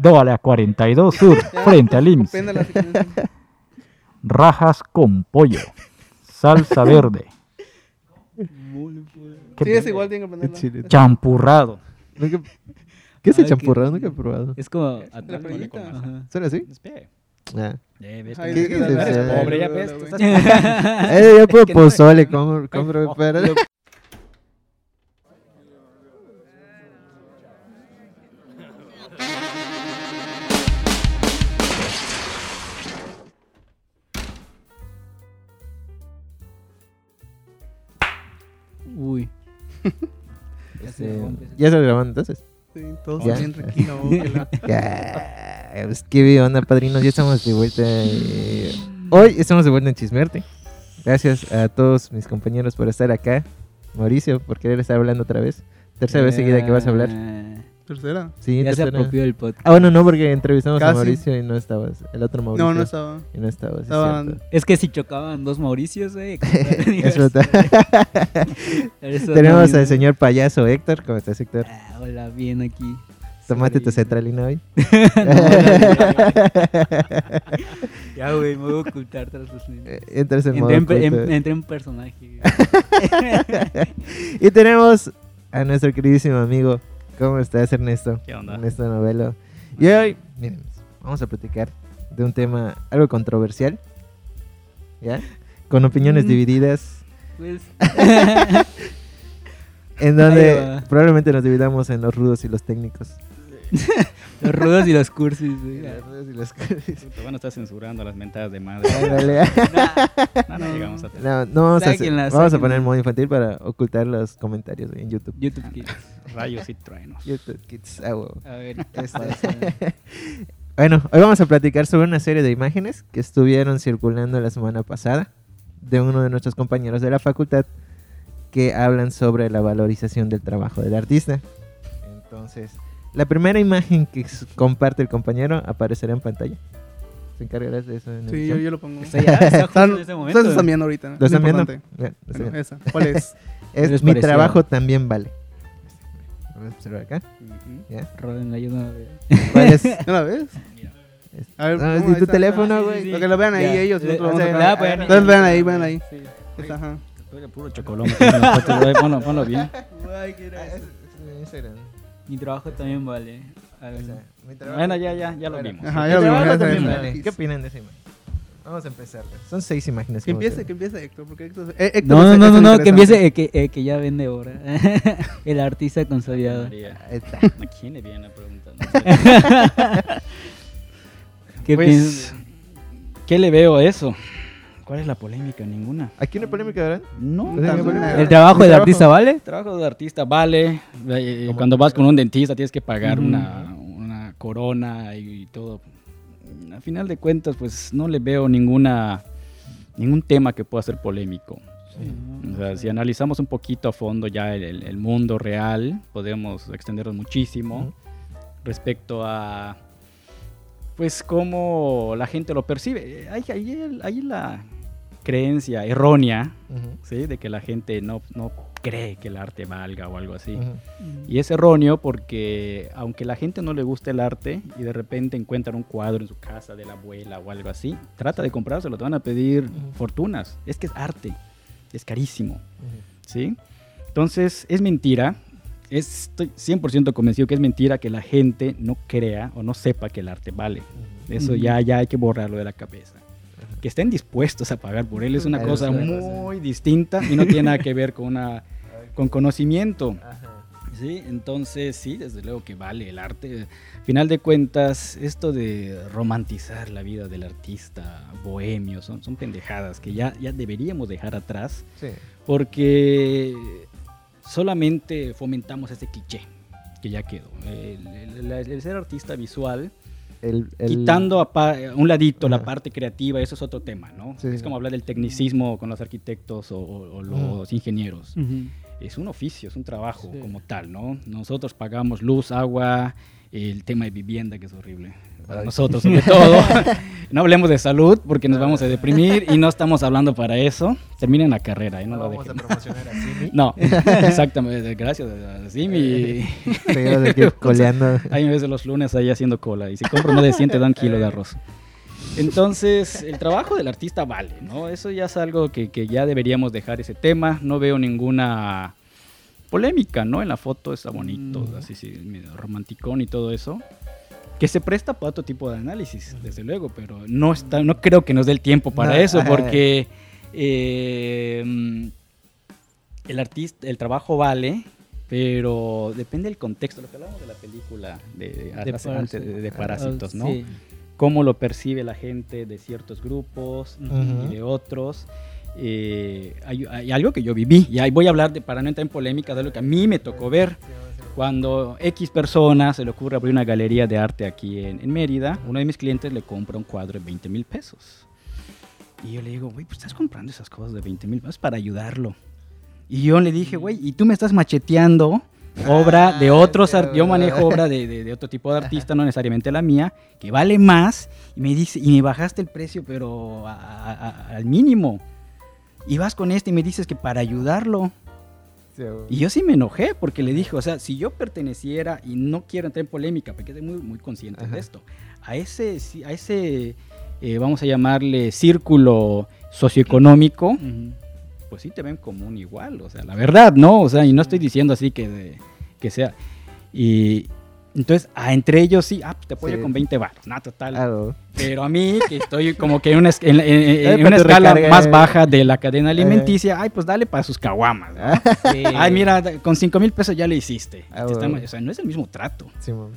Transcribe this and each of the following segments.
2 a la 42 Sur, frente al IMSS. Quieres. Rajas con pollo. Salsa verde. ¿Qué Sí, es igual, tienen que chile. Champurrado. Nunca- ¿Qué es el Ay, champurrado? qué- Nunca he probado. Es como... ¿no? Ajá. ¿Suena así? Espera. Ah. Eh, ves Ay, ¿Qué- dices? eres pobre, ya ves, tú güey. estás- Eh, yo puedo pozole, compro, compro, pero... Este, rompe. ¿Ya estás grabando entonces? Sí, todos Ya. bien tranquilos. Ya, pues, ¿Qué onda, padrinos? Ya estamos de vuelta. eh, Hoy estamos de vuelta en Chismearte. Gracias a todos mis compañeros por estar acá. Mauricio, por querer estar hablando otra vez. Tercera vez seguida que vas a hablar. Tercera. Sí, Ya se apropió el podcast. Ah, bueno, no, porque entrevistamos a. Mauricio y no estabas. El otro Mauricio. No, no estaba. Y no estabas. es Estaban-. Es que si chocaban dos Mauricios, eh. Es verdad. Eso Tenemos al señor payaso Héctor. ¿Cómo estás, Héctor? Ah, hola, bien aquí. Tómate tu Sorry. cetralina hoy. Ya, güey, me voy a ocultar tras los lentes. Eh, Entras en modo Entré en, en- entré en personaje. y tenemos a nuestro queridísimo amigo. ¿Cómo estás, Ernesto? ¿Qué onda? Ernesto Novelo. Y hoy, miren, vamos a platicar de un tema algo controversial. ¿Ya? Con opiniones Mm. divididas. Pues, En donde probablemente nos dividamos en los rudos y los técnicos. los rudos y los cursis, güey. Los rudos y los van a estar censurando las mentadas de madre. Ándale. No, no llegamos a No, no vamos, a, vamos a poner modo infantil para ocultar los comentarios en YouTube. YouTube Kids. rayos y truenos. YouTube Kids, ah. A ver, Este-. Bueno, hoy vamos a platicar sobre una serie de imágenes que estuvieron circulando la semana pasada de uno de nuestros compañeros de la facultad que hablan sobre la valorización del trabajo del artista. Entonces, la primera imagen que comparte el compañero aparecerá en pantalla. ¿Se encargarás de eso? En Sí, yo, yo lo pongo. Está ya, está justo Están, en momento. ustedes están viendo ahorita. ¿Lo es están viendo? importante. Bien, lo están Bueno, viendo. esa. ¿Cuál es? Es, Les mi pareció. trabajo también vale. Vamos a observar acá. Roden la ayuda. ¿Cuál es? ¿No la ves? A ver, No, Ahí tu está. teléfono, Ah, sí, güey. sí. Para que lo vean ahí Ya. ellos. Nosotros o sea, vamos a Entonces vean ahí, vean ahí. Sí. Ajá. Puro güey. Ponlo, ponlo bien. Mi trabajo también vale. A ver. Bueno, ya, ya, ya lo Bueno, vimos. Ajá, Mi ya lo trabajo vimos. también ya vale. sé. ¿Qué opinan de esa imagen? Vamos a empezar. Son seis imágenes. Que empiece, que empiece Héctor, porque Héctor, eh, Héctor No, no, no, no, el que empiece, eh, que, eh, que ya vende ahora. el artista consolidado. María, Ahí está. ¿A quién le viene a preguntar? No sé. ¿Qué Pues, piensas? ¿Qué le veo a eso? ¿Cuál es la polémica? Ninguna. ¿Aquí una polémica, verdad? No. Eh, ¿El trabajo Mi del artista vale? El trabajo de artista vale. eh, Como- Cuando vas con un dentista tienes que pagar una, una corona y todo. A final de cuentas, pues no le veo ninguna ningún tema que pueda ser polémico. O sea, si analizamos un poquito a fondo ya el, el- el mundo real, podemos extendernos muchísimo respecto a pues cómo la gente lo percibe. Hay, hay, el- hay la creencia errónea, ¿sí? De que la gente no, no cree que el arte valga o algo así. Y es erróneo porque aunque la gente no le guste el arte y de repente encuentran un cuadro en su casa de la abuela o algo así, trata de comprárselo, te van a pedir fortunas. Es que es arte, es carísimo. ¿sí? Entonces, es mentira. Estoy 100% convencido que es mentira que la gente no crea o no sepa que el arte vale. Eso ya, ya hay que borrarlo de la cabeza. Que estén dispuestos a pagar por él es una cosa muy distinta y no tiene nada que ver con, una, con conocimiento. Ajá. Sí, entonces sí, desde luego que vale el arte. Final de cuentas, esto de romantizar la vida del artista bohemio son, son pendejadas que ya, ya deberíamos dejar atrás Sí. porque solamente fomentamos ese cliché que ya quedó. El, el- el- el ser artista visual, El, el- quitando a, un ladito la parte creativa, eso es otro tema, ¿no? Sí, es como hablar del tecnicismo con los arquitectos o, o- o los ingenieros. es un oficio, es un trabajo Sí. como tal, ¿no? Nosotros pagamos luz, agua, el tema de vivienda que es horrible. Para nosotros sobre todo. no hablemos de salud porque nos vamos a deprimir y no estamos hablando para eso. Terminen la carrera, ¿eh? no, No lo vamos a dejen. No, exactamente, gracias. Así mi... Seguimos aquí coleando. Hay veces los lunes ahí haciendo cola y si compro más de 100 te dan kilo de arroz. Entonces, el trabajo del artista vale, ¿no? Eso ya es algo que, que ya deberíamos dejar ese tema. No veo ninguna polémica, ¿no? En la foto está bonito, Mm. así, sí, medio romanticón y todo eso. Que se presta para otro tipo de análisis, desde luego, pero no, está, no creo que nos dé el tiempo para No, eso, porque eh, mm, el artista, el trabajo vale, pero depende del contexto. Lo que hablamos de la película de, de, De hace- antes de- de parásito. Parásitos, ¿no? Sí. Cómo lo percibe la gente de ciertos grupos y de otros. Eh, hay, hay algo que yo viví, y ahí voy a hablar de, para no entrar en polémica, de lo que a mí me tocó ver. Cuando X persona se le ocurre abrir una galería de arte aquí en, en Mérida, uno de mis clientes le compra un cuadro de 20 mil pesos. Y yo le digo, güey, pues estás comprando esas cosas de 20 mil pesos para ayudarlo. Y yo le dije, güey, y tú me estás macheteando obra de Ah, otros, ar- yo manejo obra de, de- de otro tipo de artista, no necesariamente la mía, que vale más, y me dice, y me bajaste el precio, pero a- a- a- al mínimo. Y vas con este y me dices que para ayudarlo. Y yo sí me enojé porque le dije, o sea, si yo perteneciera, y no quiero entrar en polémica, porque soy muy, muy consciente Ajá. de esto, a ese, a ese eh, vamos a llamarle círculo socioeconómico, pues sí te ven como un igual, o sea, la verdad, ¿no? O sea, y no estoy diciendo así que, de- que sea. Y entonces, ah, entre ellos sí, ah, te apoyo Sí. con 20 baros, nada, total. Algo. Pero a mí, que estoy como que en una, en, en- en- una escala recarga. más baja de la cadena alimenticia, ay, pues dale para sus caguamas. ¿no? Sí. Ay, mira, con 5 mil pesos ya le hiciste. Ah, bueno. o sea, no es el mismo trato. Simón.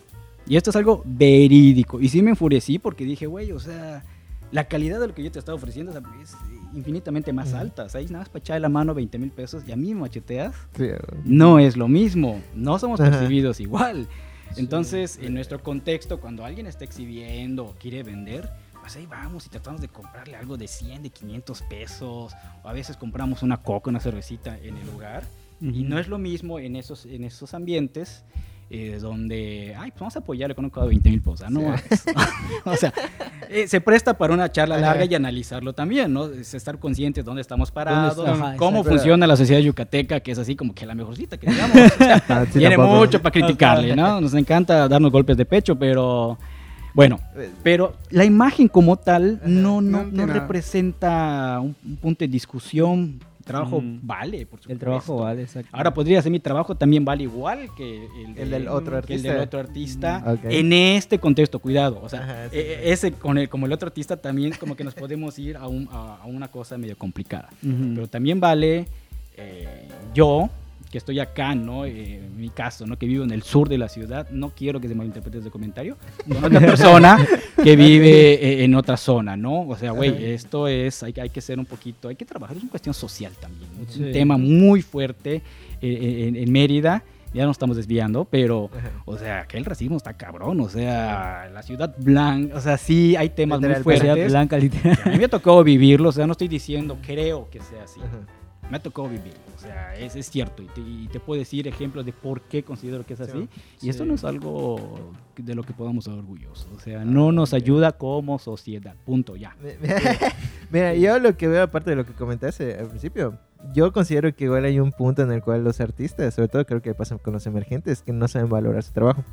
Y esto es algo verídico. Y sí me enfurecí porque dije, güey, o sea, la calidad de lo que yo te estaba ofreciendo es infinitamente más alta. O sea, nada más para echarle la mano 20 mil pesos y a mí me macheteas. Sí. No es lo mismo. No somos Ajá. percibidos igual. Entonces, en nuestro contexto, cuando alguien está exhibiendo o quiere vender, pues ahí vamos y tratamos de comprarle algo de 100, de 500 pesos. O a veces compramos una coca, una cervecita en el lugar. Y no es lo mismo en esos, en esos ambientes eh, donde, ay, pues vamos a apoyarle con un cuadro de 20 mil pesos. Ah, no, Sí. o sea, eh, se presta para una charla Ajá. larga y analizarlo también, ¿no? Es estar conscientes de dónde estamos parados, está? Ajá, cómo funciona la sociedad yucateca, que es así como que la mejorcita que digamos. O sea, Ah, sí, tiene tampoco. mucho para criticarle, ¿no? Nos encanta darnos golpes de pecho, pero bueno, pero la imagen como tal no, no, No representa un, un punto de discusión. El trabajo Mm. vale, por supuesto. El trabajo vale, exacto. Ahora podría ser mi trabajo también vale igual que el, El del otro que el del artista. otro artista Ok. en este contexto, cuidado. O sea, Ajá, sí, eh, sí. ese con el, como el otro artista también como que nos podemos ir a, un- a- a una cosa medio complicada. Pero también vale eh, yo, que estoy acá, ¿no? Eh, en mi caso, ¿no? Que vivo en el sur de la ciudad, no quiero que se malinterprete ese comentario, con otra persona que vive eh, en otra zona, ¿no? O sea, güey, esto es, hay, que- hay que ser un poquito, hay que trabajar, es una cuestión social también, ¿no? es un Sí. tema muy fuerte eh, en, en Mérida, ya nos estamos desviando, pero, Ajá. o sea, que el racismo está cabrón, o sea, la ciudad blanca, o sea, sí hay temas muy Literal, Ciudad fuertes. Blanca, literal. A mí me tocó vivirlo, o sea, no estoy diciendo creo que sea así. Ajá. Me ha tocado vivirlo, o sea, es, es cierto. Y te, y te puedo decir ejemplos de por qué considero que es así. y esto Sí. no es algo de lo que podamos estar orgullosos. O sea, no nos ayuda como sociedad. Punto, ya. Mira, yo lo que veo, aparte de lo que comentaste al principio, yo considero que igual hay un punto en el cual los artistas, sobre todo creo que pasa con los emergentes, que no saben valorar su trabajo.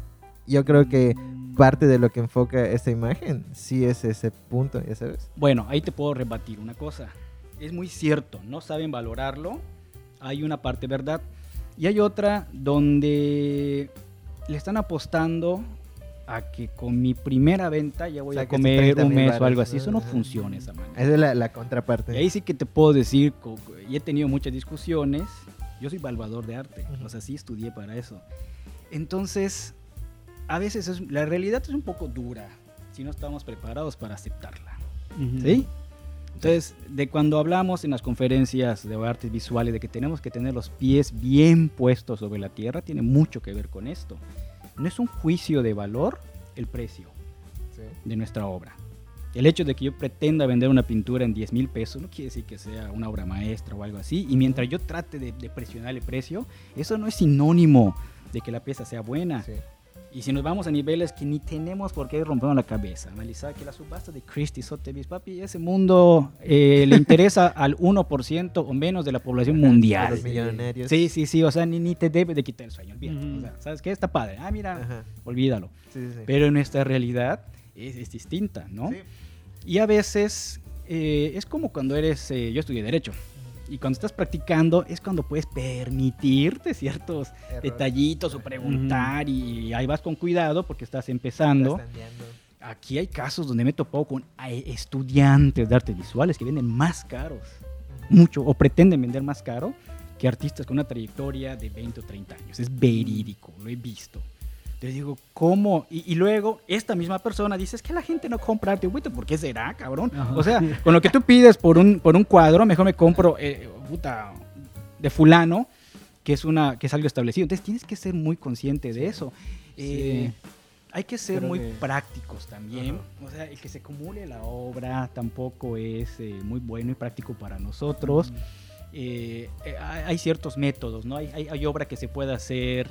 Yo creo que parte de lo que enfoca esta imagen sí es ese punto, ya sabes. Bueno, ahí te puedo rebatir una cosa. Es muy cierto, no saben valorarlo. Hay una parte verdad. Y hay otra donde le están apostando a que con mi primera venta ya voy a Saques comer 30,000 un mes o algo así. Eso no funciona esa manera. Esa es la, la contraparte. Y ahí sí que te puedo decir, y he tenido muchas discusiones, yo soy valvador de arte, Ujú. o sea, sí estudié para eso. Entonces, a veces es- la realidad es un poco dura si no estamos preparados para aceptarla. Ujú. ¿Sí? Entonces, de cuando hablamos en las conferencias de artes visuales de que tenemos que tener los pies bien puestos sobre la tierra, tiene mucho que ver con esto. No es un juicio de valor el precio Sí. de nuestra obra. El hecho de que yo pretenda vender una pintura en 10 mil pesos no quiere decir que sea una obra maestra o algo así. Y mientras yo trate de, de presionar el precio, eso no es sinónimo de que la pieza sea buena. Sí. Y si nos vamos a niveles que ni tenemos por qué rompernos la cabeza, analizar que la subasta de Christie Sotheby's, papi, ese mundo eh, le interesa al 1% o menos de la población A mundial. los millonarios. Sí, sí, sí, o sea, ni, ni te debe de quitar el sueño, olvídate. O sea, ¿sabes qué? Está padre. Ah, mira, Ajá. olvídalo. Sí, sí, sí. Pero nuestra realidad es, es distinta, ¿no? Sí. Y a veces eh, es como cuando eres, eh, yo estudié Derecho, y cuando estás practicando es cuando puedes permitirte ciertos Error. detallitos o preguntar y ahí vas con cuidado porque estás empezando. Estás. Aquí hay casos donde me he topado con eh, estudiantes de artes visuales que venden más caros, mucho, o pretenden vender más caro que artistas con una trayectoria de 20 o 30 años. Es verídico, lo he visto. Entonces digo, ¿cómo? Y, y luego esta misma persona dice, es que la gente no compra arte. Güey, ¿por qué será, cabrón? Ajá. O sea, con lo que tú pides por un, por un cuadro, mejor me compro, eh, puta, de fulano, que es, una, que es algo establecido. Entonces tienes que ser muy consciente de eso. Eh, hay que ser muy prácticos también. O sea, el que se acumule la obra tampoco es eh, muy bueno y práctico para nosotros. Hay, ciertos métodos, ¿no? Hay, hay, hay obra que se puede hacer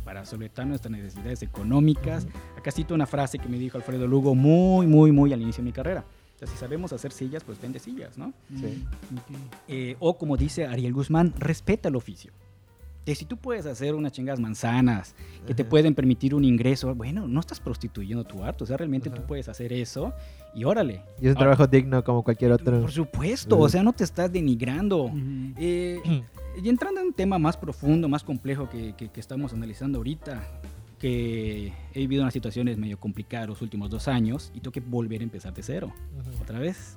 pues para solventar nuestras necesidades económicas. Acá cito una frase que me dijo Alfredo Lugo muy, muy, muy al inicio de mi carrera. O sea, si sabemos hacer sillas, pues vende sillas, ¿no? Sí. Eh, o como dice Ariel Guzmán, respeta el oficio. Que si tú puedes hacer unas chingadas manzanas que te pueden permitir un ingreso, bueno, no estás prostituyendo tu arte, o sea, realmente tú puedes hacer eso y órale. Y es un trabajo digno como cualquier otro. Por supuesto, o sea, no te estás denigrando. Ujú. Eh, y entrando en un tema más profundo, más complejo que, que- que estamos analizando ahorita, que he vivido unas situaciones medio complicadas los últimos dos años y tengo que volver a empezar de cero otra vez.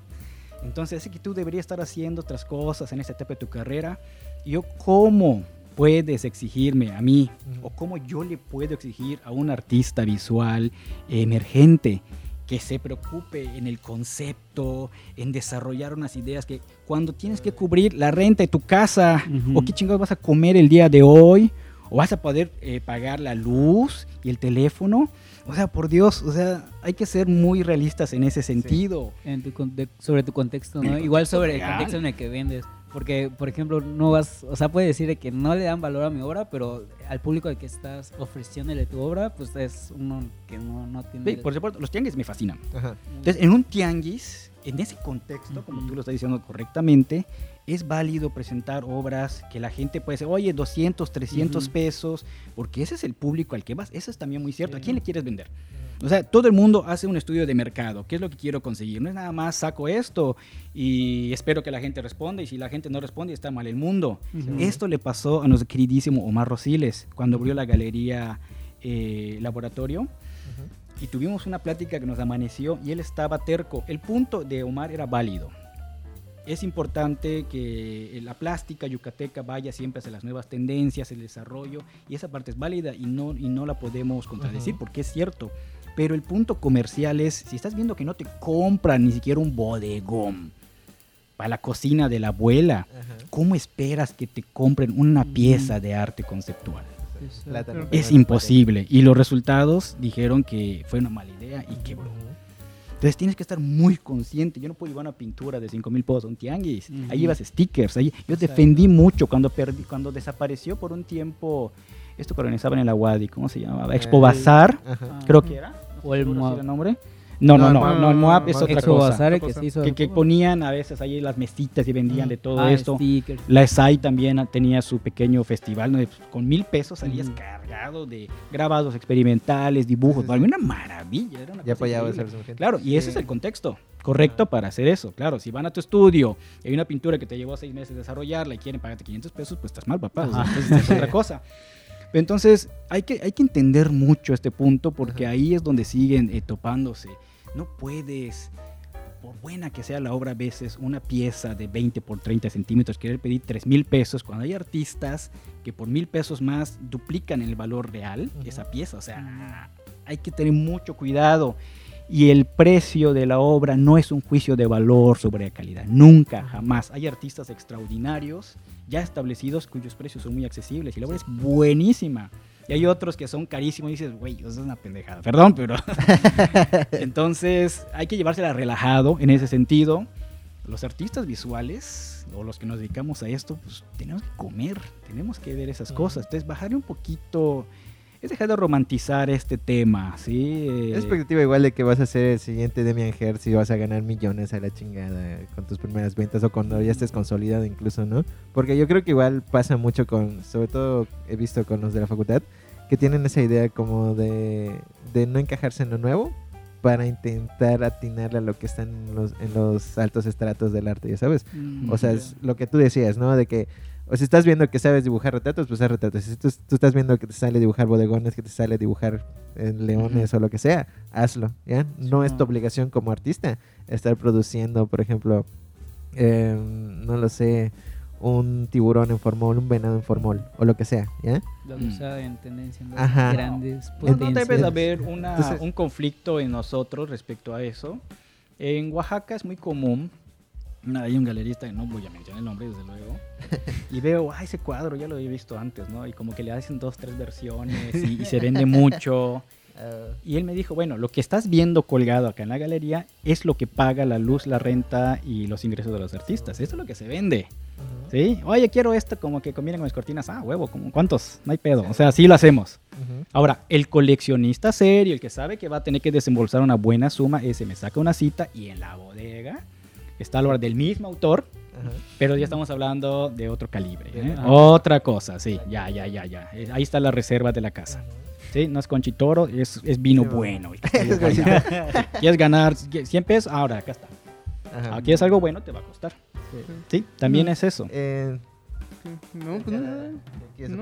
Entonces, es que tú deberías estar haciendo otras cosas en esta etapa de tu carrera. Y yo, ¿cómo puedes exigirme a mí o cómo yo le puedo exigir a un artista visual emergente que se preocupe en el concepto, en desarrollar unas ideas que cuando tienes que cubrir la renta de tu casa Ujú. o qué chingados vas a comer el día de hoy o vas a poder eh, pagar la luz y el teléfono. O sea, por Dios, o sea, hay que ser muy realistas en ese sentido. En tu conte- sobre tu contexto, ¿no? Igual sobre el contexto en el que vendes. Porque, por ejemplo, no vas, o sea, puede decir de que no le dan valor a mi obra, pero al público al que estás ofreciéndole tu obra, pues es uno que no, no tiene... Sí, por supuesto, los tianguis me fascinan. Ajá. Entonces, en un tianguis, en ese contexto, como tú lo estás diciendo correctamente, es válido presentar obras que la gente puede decir, oye, 200, 300 Ujú. pesos, porque ese es el público al que vas. Eso es también muy cierto. ¿A quién le quieres vender? O sea, todo el mundo hace un estudio de mercado. ¿Qué es lo que quiero conseguir? No es nada más saco esto y espero que la gente responda y si la gente no responde está mal el mundo. Esto le pasó a nuestro queridísimo Omar Rosiles cuando abrió la galería eh, Laboratorio y tuvimos una plática que nos amaneció y él estaba terco. El punto de Omar era válido. Es importante que la plástica yucateca vaya siempre hacia las nuevas tendencias, el desarrollo, y esa parte es válida y no, y no la podemos contradecir porque es cierto. Pero el punto comercial es, si estás viendo que no te compran ni siquiera un bodegón para la cocina de la abuela. ¿cómo esperas que te compren una pieza de arte conceptual? Es imposible. Y los resultados dijeron que fue una mala idea y quebró. Entonces tienes que estar muy consciente. Yo no puedo llevar una pintura de 5 mil pesos a un tianguis. Ujú. Ahí llevas stickers. Ahí, yo Exacto. defendí mucho cuando, perdí, cuando desapareció por un tiempo esto que organizaban en la Wadi. ¿Cómo se llamaba? Expo Bazar. Ajá. Creo que era. No O el el nombre. No, no, No, no. el Moab es otra cosa. Que cosa. se hizo... Que, que ponían a veces ahí las mesitas y vendían de todo Ah, esto. stickers. La SAI también tenía su pequeño festival donde con mil pesos salías cargado de grabados experimentales, dibujos. Sí, sí, Para sí. mí una maravilla. Era una Ya cosa apoyabas a increíble. la gente. Claro, y ese es el contexto correcto para hacer eso. Claro, si van a tu estudio y hay una pintura que te llevó seis meses desarrollarla y quieren pagarte 500 pesos, pues estás mal, papá. O sea, Ajá. entonces es otra cosa. Entonces, hay que, hay que entender mucho este punto porque Ajá. ahí es donde siguen eh, topándose. No puedes, por buena que sea la obra, a veces una pieza de 20 por 30 centímetros, querer pedir 3 mil pesos cuando hay artistas que por mil pesos más duplican el valor real Ujú. esa pieza. O sea, hay que tener mucho cuidado. Y el precio de la obra no es un juicio de valor sobre la calidad. Nunca, jamás. Hay artistas extraordinarios, ya establecidos, cuyos precios son muy accesibles. Y la obra es buenísima. Y hay otros que son carísimos y dices, güey, eso es una pendejada. Perdón, pero... Entonces hay que llevársela relajado en ese sentido. Los artistas visuales o los que nos dedicamos a esto, pues tenemos que comer, tenemos que ver esas cosas. Entonces bajarle un poquito es dejar de romantizar este tema, ¿sí? Eh, expectativa igual de que vas a ser el siguiente Demian Hertz y vas a ganar millones a la chingada con tus primeras ventas o cuando ya estés consolidado incluso, ¿no? Porque yo creo que igual pasa mucho con, sobre todo he visto con los de la facultad, que tienen esa idea como de, de no encajarse en lo nuevo para intentar atinarle a lo que están en los, en los altos estratos del arte, ya sabes. Mm, O sea, es lo que tú decías, ¿no? De que, o si estás viendo que sabes dibujar retratos, pues haz retratos. Si tú, tú estás viendo que te sale dibujar bodegones, que te sale dibujar eh, leones o lo que sea, hazlo, ¿ya? No es tu obligación como artista estar produciendo, por ejemplo, eh, no lo sé, un tiburón en formol, un venado en formol, o lo que sea, ¿ya? Lo Mm. en tendencia Ajá. grandes No, no debe de haber una- Entonces- un conflicto en nosotros respecto a eso. En Oaxaca es muy común. Una- Hay un galerista, no voy a mencionar el nombre, desde luego. Y veo, ah, ese cuadro ya lo había visto antes, ¿no? Y como que le hacen dos, tres versiones y, y se vende mucho. Y él me dijo, bueno, lo que estás viendo colgado acá en la galería es lo que paga la luz, la renta y los ingresos de los artistas. Eso es lo que se vende. ¿Sí? Oye, quiero esto como que combine con mis cortinas. Ah, huevo, como ¿cuántos? No hay pedo. O sea, sí lo hacemos. Ujú. Ahora, el coleccionista serio, el que sabe que va a tener que desembolsar una buena suma, ese me saca una cita y en la bodega está el del mismo autor, Ajá. pero ya estamos hablando de otro calibre. ¿eh? Otra cosa, sí, ya, ya, ya, ya. Eh, Ahí está la reserva de la casa. Sí, no es conchitoro, es, es vino Sí, bueno. ¿Quieres ganar 100 pesos? Ahora, acá está. Ajá. Aquí es algo bueno, te va a costar. Sí, también es eso. Eh, No, pues no. ¿qué quieres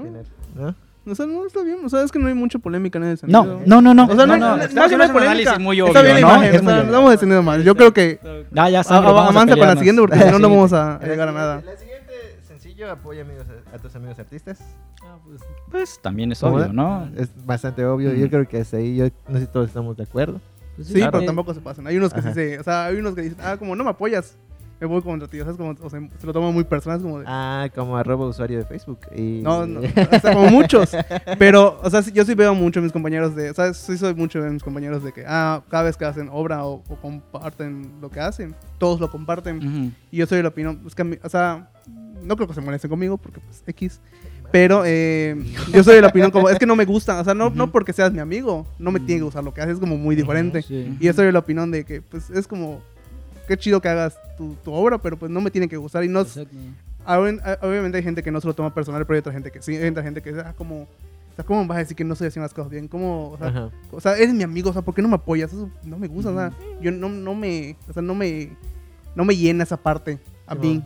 No. O sea, no está bien. O sea, es que no hay mucha polémica en ese sentido. No, no, no, no. O sea, no, no, no, no, no, estamos que no hay haciendo un polémica. muy Está obvio, bien ¿no? imagen, Es muy o sea, obvio. no vamos descendiendo mal. Yo creo que Ya, ya, a avanza con la siguiente porque si no, no vamos a llegar a nada. La siguiente sencillo apoya amigos a, tus amigos artistas. Ah, pues, Pues también es ¿Cómo obvio, da? ¿no? Es bastante obvio. Mm. Yo creo que hasta ahí yo no sé si todos estamos de acuerdo. pues Sí, claro. pero tampoco se pasan. Hay unos que sí se. O sea, hay unos que dicen, ah, como no me apoyas, me voy contra ti. O sea, es como, o sea, se lo toman muy personal. Es como de. Ah, como arroba usuario de Facebook. Y... No, no, o sea, como muchos. Pero, o sea, yo sí veo mucho a mis compañeros de. O sea, sí soy mucho de mis compañeros de que, ah, cada vez que hacen obra o, o comparten lo que hacen, todos lo comparten. Y yo soy de la opinión, es que a mí- o sea, no creo que se molesten conmigo porque pues X. Pero eh, yo soy de la opinión como, es que no me gusta, o sea, no, no porque seas mi amigo, no me tiene que gustar lo que haces, es como muy diferente. sí. Y yo soy de la opinión de que pues es como, qué chido que hagas tu, tu obra, pero pues no me tiene que gustar. Y no, obviamente hay gente que no se lo toma personal, pero hay otra gente que sí, hay otra gente que, ah, como... O sea, ¿cómo vas a decir que no estoy haciendo las cosas bien? ¿Cómo, o sea, o sea, eres mi amigo, o sea, ¿por qué no me apoyas? Eso no me gusta, o sea, yo no, no me, o sea, no me, no me llena esa parte a mí.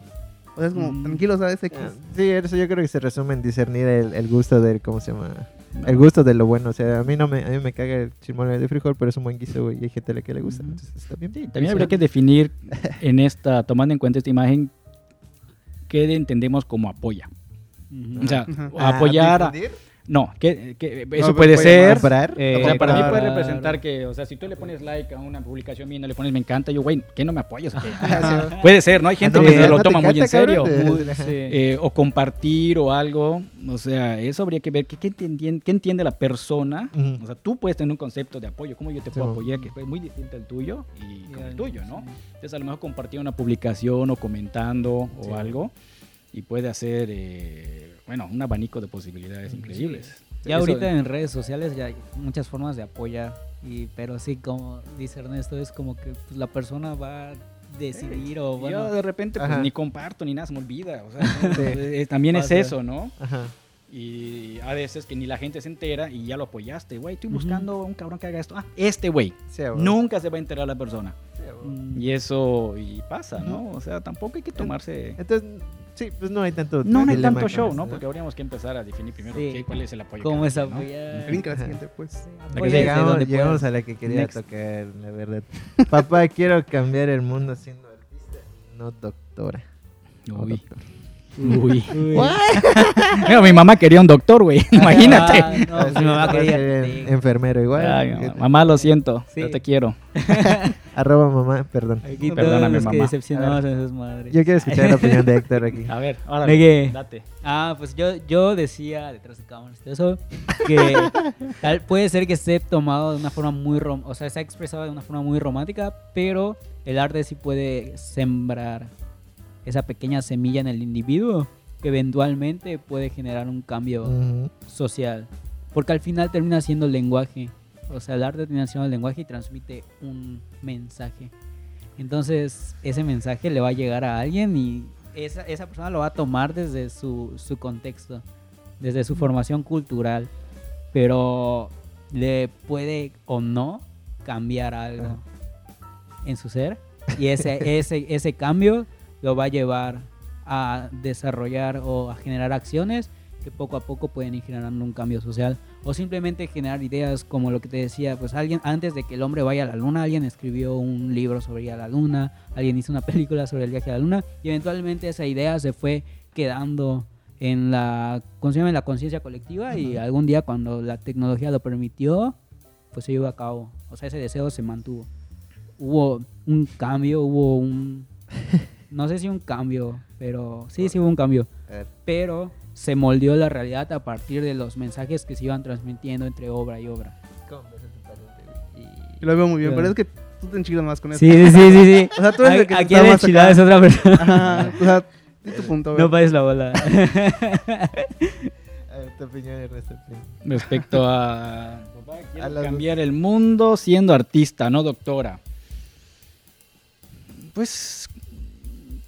O sea, es como, Mm. tranquilo, o sea, es X. Ah, Sí, eso yo creo que se resume en discernir el, el gusto del, ¿cómo se llama? El gusto de lo bueno. O sea, a mí no me, a mí me caga el chimole de frijol, pero es un buen guiso, güey. Y hay gente a la que le gusta. Entonces está bien. Sí, también habría que definir en esta, tomando en cuenta esta imagen, qué entendemos como apoya. O sea, apoyar a- difundir, No, que, que eso pues, puede puede ser. comprar, eh, o sea, para mí puede representar que, o sea, si tú le pones like a una publicación mía y no le pones me encanta, yo, güey, ¿qué no me apoyas? Ah, puede ser, ¿no? Hay gente no, que pues, se lo toma muy en serio. eh, o compartir o algo. O sea, eso habría que ver. ¿Qué, qué, entiende, qué entiende la persona? O sea, tú puedes tener un concepto de apoyo. ¿Cómo yo te puedo apoyar? Que es muy distinto al tuyo y el tuyo, ¿no? sí. Entonces, a lo mejor compartir una publicación o comentando Sí. o algo y puede hacer, eh, bueno, un abanico de posibilidades increíbles. Ya Eso- ahorita en redes sociales ya hay muchas formas de apoyar, y, pero sí, como dice Ernesto, es como que pues, la persona va a decidir o bueno, yo de repente pues, ni comparto ni nada, se me olvida. O sea, Sí. eh, también es eso, ¿no? Ajá. Y a veces que ni la gente se entera y ya lo apoyaste. Güey, estoy buscando un cabrón que haga esto. Ah, este güey. Sí. Nunca se va a enterar la persona. Sí, mm, Y eso y pasa, ¿no? O sea, tampoco hay que tomarse... Entonces, sí, pues no hay tanto. No, no hay tanto show, ¿no? Porque habríamos que empezar a definir primero Sí. qué- cuál es el apoyo. cómo es ¿no? apoyar. Brinca la siguiente, pues. Sí, Llegamos, donde llegamos a la que quería Next. tocar, la verdad. Papá, quiero cambiar el mundo siendo artista, no doctora. o Uy. Uy. Uy. Mira, mi mamá quería un doctor, güey. Imagínate. Ah, no, pues mi mamá quería. enfermero igual. Ay, mamá, mamá, lo siento. Sí. Yo te quiero. Arroba mamá, perdón. Aquí Perdóname, que decepcionamos a esas madres. Yo quiero escuchar la opinión de Héctor aquí. A ver, ahora Negue. date. Ah, pues yo, yo decía detrás de cámaras de eso que tal, puede ser que esté tomado de una forma muy rom o sea, se ha expresado de una forma muy romántica, pero el arte sí puede sembrar esa pequeña semilla en el individuo que eventualmente puede generar un cambio social, porque al final termina siendo el lenguaje, o sea, el arte termina siendo el lenguaje y transmite un mensaje. Entonces, ese mensaje le va a llegar a alguien y esa, esa persona lo va a tomar desde su, su contexto, desde su formación cultural, pero le puede o no cambiar algo en su ser. Y ese, ese, ese cambio lo va a llevar a desarrollar o a generar acciones que poco a poco pueden ir generando un cambio social o simplemente generar ideas como lo que te decía, pues alguien antes de que el hombre vaya a la luna, alguien escribió un libro sobre ir a la luna, alguien hizo una película sobre el viaje a la luna y eventualmente esa idea se fue quedando en la, en la conciencia colectiva y algún día cuando la tecnología lo permitió, pues se llevó a cabo. O sea, ese deseo se mantuvo. Hubo un cambio, hubo un... No sé si un cambio, pero sí, sí hubo un cambio. Pero se moldeó la realidad a partir de los mensajes que se iban transmitiendo entre obra y obra. Lo veo muy bien, pero es que tú te enchilas más con eso. Sí, sí, sí, sí. sí. O sea, tú eres el que Aquí el más enchilado acá. es otra persona. Ajá, o sea, di tu punto, güey. No pares la bola. A ver, tu opinión, Ernesto. Respecto a, A cambiar el mundo siendo artista, no doctora. Pues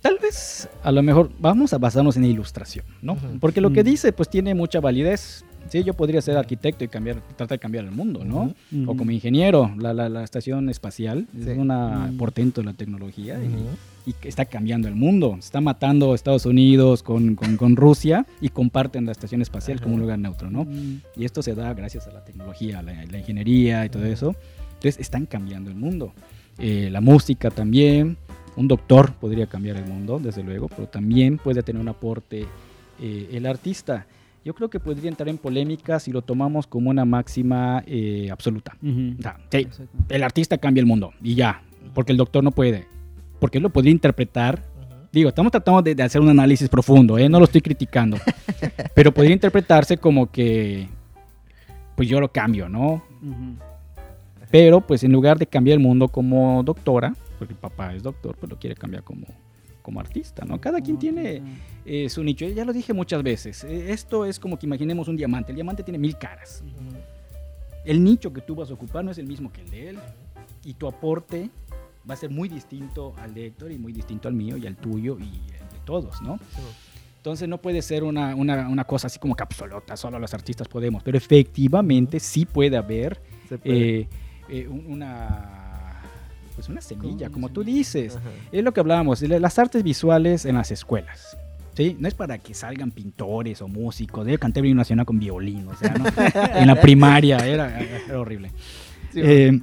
tal vez a lo mejor vamos a basarnos en ilustración, ¿no? Porque lo que Mm. dice pues tiene mucha validez. Sí, yo podría ser arquitecto y cambiar, tratar de cambiar el mundo, ¿no? O como ingeniero, la, la- la estación espacial Sí. es una Mm. portento de la tecnología y- y, que está cambiando el mundo. Está matando a Estados Unidos con, con- con Rusia y comparten la estación espacial como un lugar neutro, ¿no? Mm. Y esto se da gracias a la tecnología, la, la ingeniería y todo eso. Entonces están cambiando el mundo. Eh, la música también. Un doctor podría cambiar el mundo, desde luego, pero también puede tener un aporte eh, el artista. Yo creo que podría entrar en polémica si lo tomamos como una máxima eh, absoluta. Ujú. O sea, sí, el artista cambia el mundo y ya, porque el doctor no puede. Porque él lo podría interpretar Digo, estamos tratando de, de hacer un análisis profundo, ¿eh? no lo estoy criticando. pero podría interpretarse como que, pues yo lo cambio, ¿no? Pero pues en lugar de cambiar el mundo como doctora, porque el papá es doctor, pues lo quiere cambiar como, como artista, ¿no? Cada quien tiene eh, su nicho. Ya lo dije muchas veces. eh, esto es como que imaginemos un diamante. El diamante tiene mil caras. El nicho que tú vas a ocupar no es el mismo que el de él. Y tu aporte va a ser muy distinto al de Héctor y muy distinto al mío y al tuyo y al de todos, ¿no? Entonces no puede ser una, una, una cosa así como capsulota, solo los artistas podemos, pero efectivamente sí puede haber puede. eh, eh, un- una, pues una semilla, Como una tú dices. Ajá. Es lo que hablábamos, las artes visuales en las escuelas. ¿sí? No es para que salgan pintores o músicos. Yo canté himno nacional con violín, o sea, ¿no? en la primaria era, era horrible. Sí, Eh,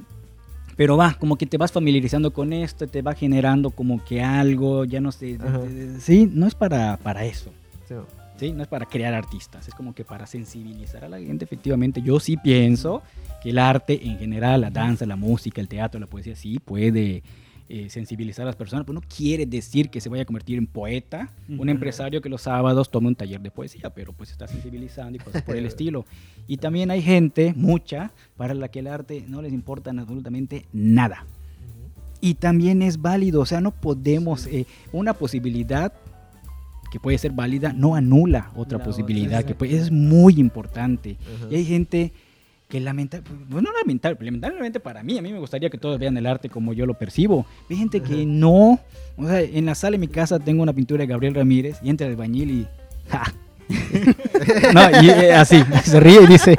pero va, como que te vas familiarizando con esto, te va generando como que algo, ya no sé. Ajá. sí, no es para, para eso. sí. ¿Sí? No es para crear artistas, es como que para sensibilizar a la gente. Efectivamente, yo sí pienso que el arte en general, la danza, la música, el teatro, la poesía, sí puede eh, sensibilizar a las personas, pero no quiere decir que se vaya a convertir en poeta, un Ujú. empresario que los sábados tome un taller de poesía, pero pues está sensibilizando y cosas por el estilo. Y también hay gente, mucha, para la que el arte no les importa absolutamente nada. Y también es válido, o sea, no podemos, eh, una posibilidad que puede ser válida no anula otra La posibilidad, otra, que puede- es muy importante. Ajá. Y hay gente que lamenta, bueno, no lamentable, lamentablemente para mí, a mí me gustaría que todos vean el arte como yo lo percibo. Hay gente que no, o sea, en la sala de mi casa tengo una pintura de Gabriel Ramírez y entra el bañil y... ¡ja! no, y eh, así, se ríe y dice,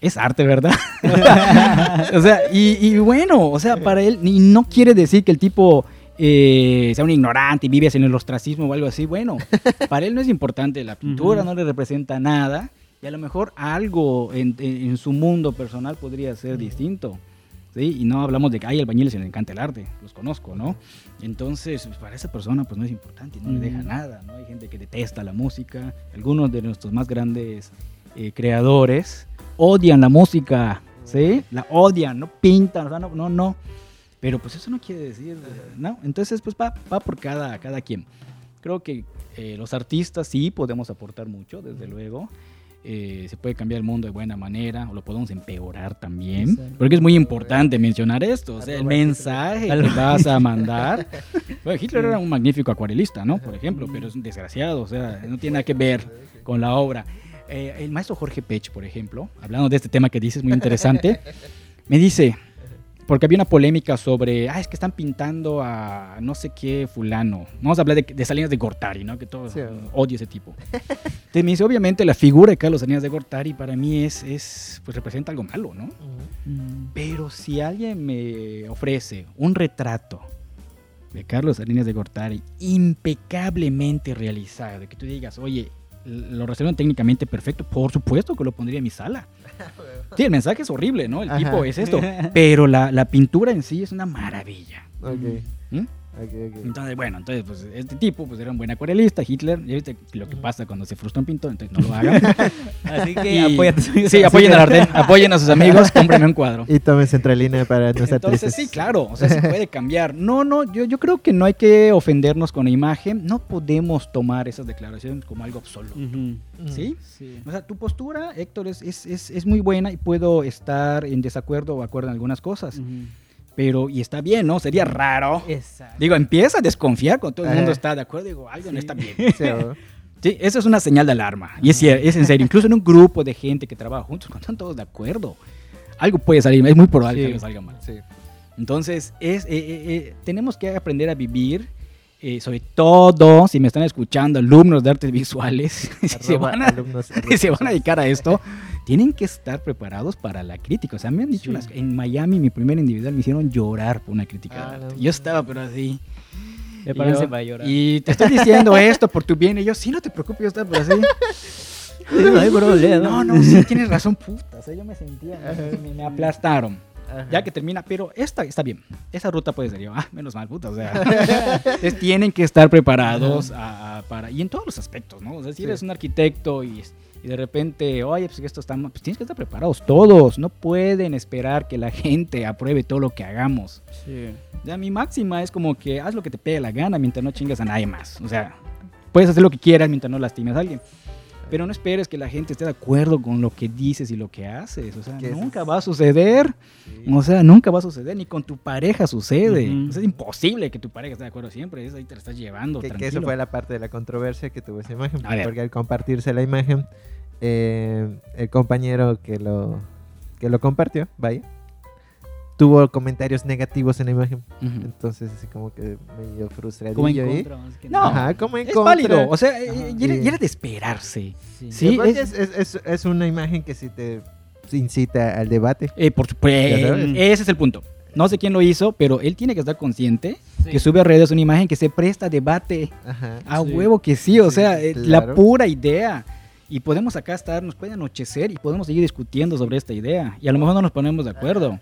es arte, ¿verdad? o sea, y, y bueno, o sea, para él, y no quiere decir que el tipo eh, sea un ignorante y vive en el ostracismo o algo así. Bueno, para él no es importante la pintura, Ujú. no le representa nada. Y a lo mejor algo en, en- en su mundo personal podría ser distinto. ¿sí? Y no hablamos de que hay albañiles y les encanta el arte, los conozco, ¿no? Entonces, pues, para esa persona, pues no es importante, no le Mm. deja nada, ¿no? Hay gente que detesta la música, algunos de nuestros más grandes eh, creadores odian la música, ¿sí? La odian, no pintan, o sea, no, no, no. Pero pues eso no quiere decir, ¿no? Entonces, pues va, va por cada, cada quien. Creo que eh, los artistas sí podemos aportar mucho, desde luego. Eh, se puede cambiar el mundo de buena manera o lo podemos empeorar también. Porque es muy importante mencionar esto. O sea, el mensaje que vas a mandar. Bueno, Hitler era un magnífico acuarelista, ¿no? Por ejemplo, pero es un desgraciado. O sea, no tiene nada que ver con la obra. Eh, el maestro Jorge Pech, por ejemplo, hablando de este tema que dices, muy interesante, me dice, porque había una polémica sobre, ah, es que están pintando a no sé qué fulano. Vamos a hablar de, de Salinas de Gortari, ¿no? Que todo Sí. odio ese tipo. Entonces me dice, obviamente la figura de Carlos Salinas de Gortari para mí es, es, pues representa algo malo, ¿no? Mm. Pero si alguien me ofrece un retrato de Carlos Salinas de Gortari impecablemente realizado, de que tú digas, oye, lo resuelven técnicamente perfecto, por supuesto que lo pondría en mi sala. Sí, el mensaje es horrible, ¿no? El Ajá. tipo es esto, pero la, la pintura en sí es una maravilla. Ok, ¿Mm? Ok, ok. Entonces, bueno, entonces, pues este tipo pues era un buen acuarelista, Hitler, ya viste lo que pasa cuando se frustra un pintor, entonces no lo hagan. Así que Y- apoya a tus amigos. Sí, apoyen al arte, apoyen a sus amigos, cómprenme un cuadro. Y tomen centralina para nuestra Entonces tristeza. sí, claro, o sea, se puede cambiar. No, no, yo, yo creo que no hay que ofendernos con la imagen, no podemos tomar esas declaraciones como algo absoluto, Ujú. ¿sí? Sí. O sea, tu postura, Héctor, es, es, es, es muy buena y puedo estar en desacuerdo o acuerdo en algunas cosas, Ujú. Pero, y está bien, ¿no? Sería raro. Exacto. Digo, empieza a desconfiar cuando todo el mundo está de acuerdo, digo, algo no está bien. Sí, Sí, eso es una señal de alarma. Y es, es en serio. Incluso en un grupo de gente que trabaja juntos, cuando están todos de acuerdo, algo puede salir. Es muy probable Sí. que algo salga mal. sí. Entonces, es, eh, eh, eh, tenemos que aprender a vivir. Eh, sobre todo, si me están escuchando, alumnos de artes visuales, si se, van a, alumnos si se van a dedicar a esto, tienen que estar preparados para la crítica. O sea, me han dicho, Sí. unas- en Miami, mi primer individual, me hicieron llorar por una crítica Ah, de arte. Yo estaba, pero así. Me Y parece llorar. Y te estoy diciendo esto por tu bien. Y yo, sí, no te preocupes, yo estaba por así. No. No, no, sí, tienes razón, puta. O sea, yo me sentía, me, me aplastaron. Ajá. Ya que termina, pero esta está bien. Esa ruta puede ser yo. Ah, menos mal, puta. O sea, entonces tienen que estar preparados a- a- para. Y en todos los aspectos, ¿no? O sea, si Sí. eres un arquitecto y, y de repente, oye, pues que esto está mal, pues tienes que estar preparados todos. No pueden esperar que la gente apruebe todo lo que hagamos. Sí. Ya mi máxima es como que haz lo que te pegue la gana mientras no chingas a nadie más. O sea, puedes hacer lo que quieras mientras no lastimes a alguien. Pero no esperes que la gente esté de acuerdo con lo que dices y lo que haces. O sea, eso nunca es- va a suceder. Sí. O sea, nunca va a suceder. Ni con tu pareja sucede. Ujú. O sea, es imposible que tu pareja esté de acuerdo siempre. Es ahí te la estás llevando. que, que eso fue la parte de la controversia que tuvo esa imagen. Porque al compartirse la imagen, eh, el compañero que lo, que lo compartió, vaya, tuvo comentarios negativos en la imagen. Ujú. Entonces, así como que medio frustradillo Como en ahí. contra. más que No. Ajá, como en Es contra. válido. O sea, eh, Ajá. y y era de esperarse. Sí. Sí. Es- es, es, es- es una imagen que sí te incita al debate. Eh, por supuesto. Sabes. Ese es el punto. No sé quién lo hizo, pero él tiene que estar consciente Sí. que sube a redes una imagen que se presta a debate. Ajá. A Sí. huevo que sí, o Sí, sea, eh, la claro. pura idea. Y podemos acá estar, nos puede anochecer y podemos seguir discutiendo sobre esta idea. Y a lo mejor no nos ponemos de acuerdo.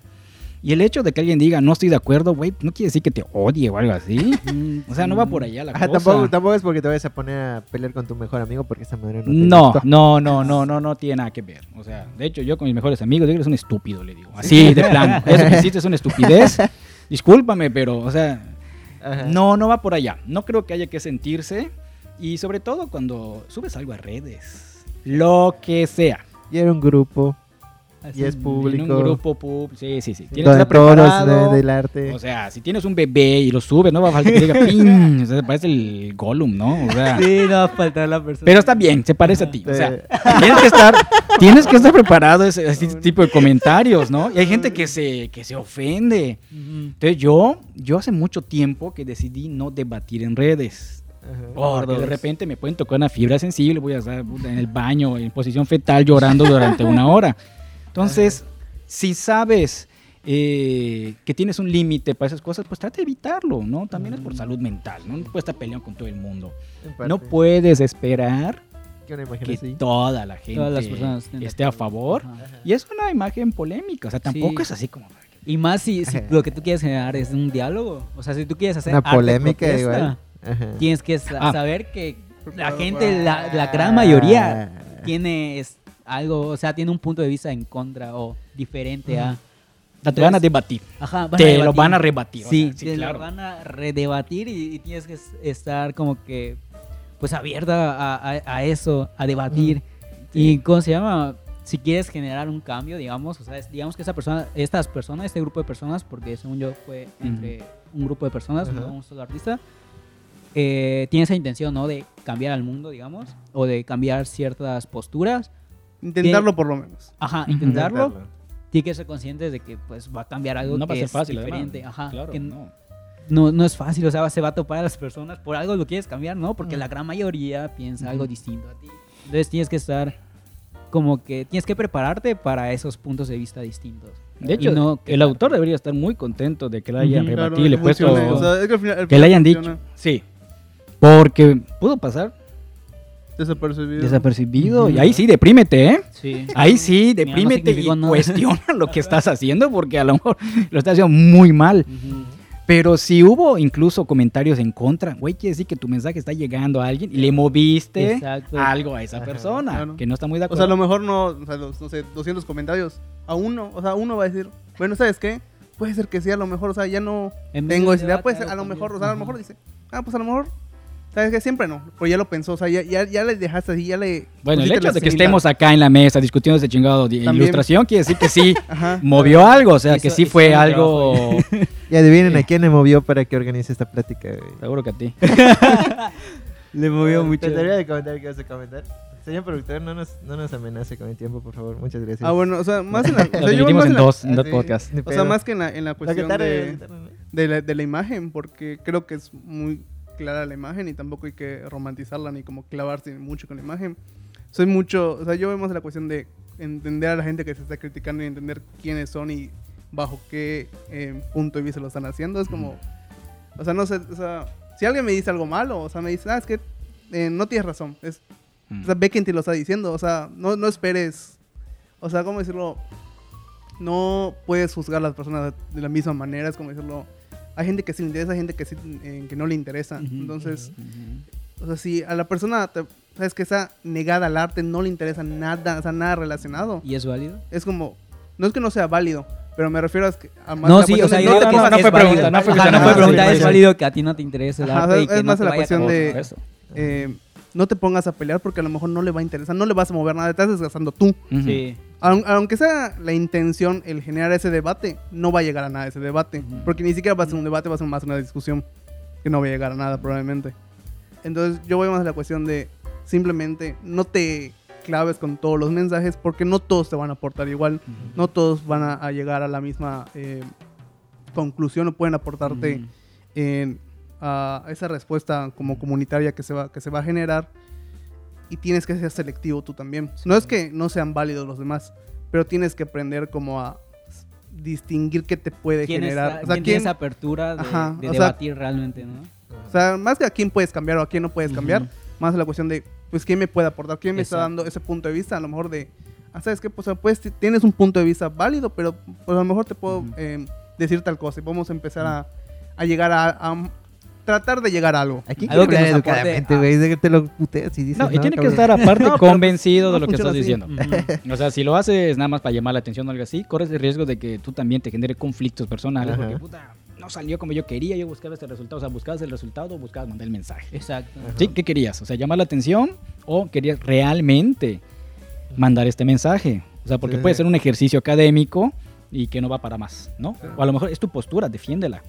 Y el hecho de que alguien diga no estoy de acuerdo, güey, no quiere decir que te odie o algo así. Mm, O sea, no va por allá la Ajá, cosa. tampoco, tampoco es porque te vayas a poner a pelear con tu mejor amigo porque esa manera no te No, gustó. no, no, no, no, no tiene nada que ver. O sea, de hecho, yo con mis mejores amigos digo, eres un estúpido, le digo. Así, de plano. Eso que hiciste es una estupidez. Discúlpame, pero, o sea, Ajá. no, no va por allá. No creo que haya que sentirse. Y sobre todo cuando subes algo a redes. Lo que sea. Y era un grupo Así y es público. En un grupo público. Sí, sí, sí. Tienes que preparado. de- del arte. O sea, si tienes un bebé y lo subes, no va a falta que diga pin. O sea, parece el Gollum, ¿no? O sea. Sí, no va a faltar la persona. Pero está bien, se parece a ti. O sea, Eh, tienes que estar, tienes que estar preparado a ese, tipo de comentarios, ¿no? Y hay gente que se, que se ofende. Entonces yo, yo hace mucho tiempo que decidí no debatir en redes. ajá. Porque de repente me pueden tocar una fibra sensible, voy a estar en el baño en posición fetal llorando durante una hora. Entonces, si sabes eh, que tienes un límite para esas cosas, pues trata de evitarlo, ¿no? También es por salud mental, ¿no? No puedes estar peleando con todo el mundo. No puedes esperar Que así. toda la gente Todas las personas estén de esté a favor. Ajá. Y es una imagen polémica, o sea, tampoco Sí. es así como Y más si, lo que tú quieres generar es un diálogo. O sea, si tú quieres hacer Una arte polémica protesta, igual. Ajá. tienes que sa- Ah. saber que la gente, la, la gran mayoría, Ah. tiene es- algo, o sea, tiene un punto de vista en contra o diferente a... Te van a debatir. Ajá, van a Te lo debatir. van a rebatir. o Sí, sea, sí, te claro. lo van a redebatir y, y tienes que es- estar como que, pues, abierta a, a- a eso, a debatir. Y, ¿cómo se llama? Si quieres generar un cambio, digamos, o sea, es- digamos que esa persona, estas personas, este grupo de personas, porque según yo fue entre un grupo de personas, Ajá. no un solo artista, eh, tiene esa intención, ¿no? De cambiar al mundo, digamos, o de cambiar ciertas posturas. Intentarlo por lo menos. Ajá, Ujú. intentarlo. Tiene que ser conscientes de que, pues, va a cambiar algo No va a que ser es fácil, además. diferente. Ajá, Claro, que no. no, no es fácil, o sea, se va a topar a las personas, por algo lo quieres cambiar, ¿no? Porque Mm. la gran mayoría piensa algo distinto a ti. Entonces tienes que estar como que tienes que prepararte para esos puntos de vista distintos. De hecho, no el autor debería estar muy contento de que le hayan rebatido y le que puesto. funcione. O sea, es que, al final- al que final le hayan dicho. Sí. Porque pudo pasar Desapercibido. desapercibido. Y ahí sí, deprímete, ¿eh? Sí. Ahí sí, no deprímete y nada. cuestiona lo que estás haciendo porque a lo mejor lo estás haciendo muy mal. Pero si hubo incluso comentarios en contra, güey, quiere decir que tu mensaje está llegando a alguien y le moviste Exacto. algo a esa persona claro. que no está muy de O acuerdo. sea, a lo mejor no, o sea, los, no sé, 200 comentarios. A uno, o sea, uno va a decir, bueno, ¿sabes qué? Puede ser que sí, a lo mejor, o sea, ya no tengo esa idea. Puede ser, a lo mejor, o sea, a lo mejor dice, ah, pues a lo mejor, ¿sabes qué? Siempre no. Pero ya lo pensó, o sea, ya, ya, ya le dejaste así, ya le. bueno, el hecho de que estemos acá en la mesa discutiendo ese chingado de También. ilustración quiere decir que sí Ajá. movió algo, o sea, que sí fue algo... Y adivinen a quién le movió para que organice esta plática. güey. Seguro que a ti. Le movió mucho. Trataría de comentar qué vas a comentar. Señor productor, no nos, no nos amenace con el tiempo, por favor. Muchas gracias. Ah, bueno, o sea, más en la. o sea, yo más en la- dos, en ah, dos podcasts. O sea, más que en la, en la que cuestión tarde, de, que de, la, de la imagen, porque creo que es muy clara la imagen y tampoco hay que romantizarla ni como clavarse mucho con la imagen. Soy mucho, o sea, yo veo más la cuestión de entender a la gente que se está criticando y entender quiénes son y bajo qué eh, punto de vista lo están haciendo. Es como, o sea, no sé, o sea, si alguien me dice algo malo, o sea, me dice, ah, es que eh, no tienes razón, es, Mm. o sea, ve quién te lo está diciendo, o sea, no, no esperes, o sea, ¿cómo decirlo? No puedes juzgar a las personas de la misma manera, es como decirlo. Hay gente que sí le interesa, hay gente que sí eh, que no le interesa. Entonces, o sea, si a la persona, te- sabes que está negada al arte, no le interesa nada, o sea, nada relacionado, ¿Y es válido? es como, no es que no sea válido, pero me refiero a que a más No, sí, o sea, no, no, no, es- no es fue pregunta, no fue Ajá, cuestión no fue pregunta, sí, es válido que a ti no te interese el Ajá, arte y es que no más te la cuestión de- eso. eh, no te pongas a pelear porque a lo mejor no le va a interesar, no le vas a mover nada, te estás desgastando tú. Sí. Aun- Aunque sea la intención el generar ese debate, no va a llegar a nada ese debate. Porque ni siquiera va a ser un debate, va a ser más una discusión que no va a llegar a nada probablemente. Entonces yo voy más a la cuestión de simplemente no te claves con todos los mensajes porque no todos te van a aportar igual. No todos van a, a llegar a la misma eh, conclusión o pueden aportarte Ujú. en, a esa respuesta como comunitaria que se va, que se va a generar y tienes que ser selectivo tú también. No es que no sean válidos los demás, pero tienes que aprender como a distinguir qué te puede ¿Quién, generar. está- o, sea, quién tiene quién- esa apertura de, Ajá, de o sea- debatir realmente, ¿no? o sea, más que a quién puedes cambiar o a quién no puedes cambiar, Ujú. más la cuestión de, pues, quién me puede aportar, quién me está dando ese punto de vista, a lo mejor de, ah, ¿sabes qué? Pues, pues, tienes un punto de vista válido, pero pues, a lo mejor te puedo eh, decir tal cosa y vamos a empezar a, a llegar a, a tratar de llegar a algo. Aquí Algo que nos educadamente, güey. de que te lo puteas y dices. No, y tiene que estar aparte No, convencido de lo que estás así. diciendo. O sea, si lo haces nada más para llamar la atención o algo así, corres el riesgo de que tú también te genere conflictos personales. Ajá. Porque, puta, no salió como yo quería, yo buscaba este resultado. O sea, buscabas el resultado o buscabas mandar el mensaje. Exacto. Ajá. ¿Sí? ¿Qué querías? O sea, llamar la atención o querías realmente mandar este mensaje. O sea, porque Sí. puede ser un ejercicio académico y que no va para más, ¿no? O a lo mejor es tu postura, defiéndela.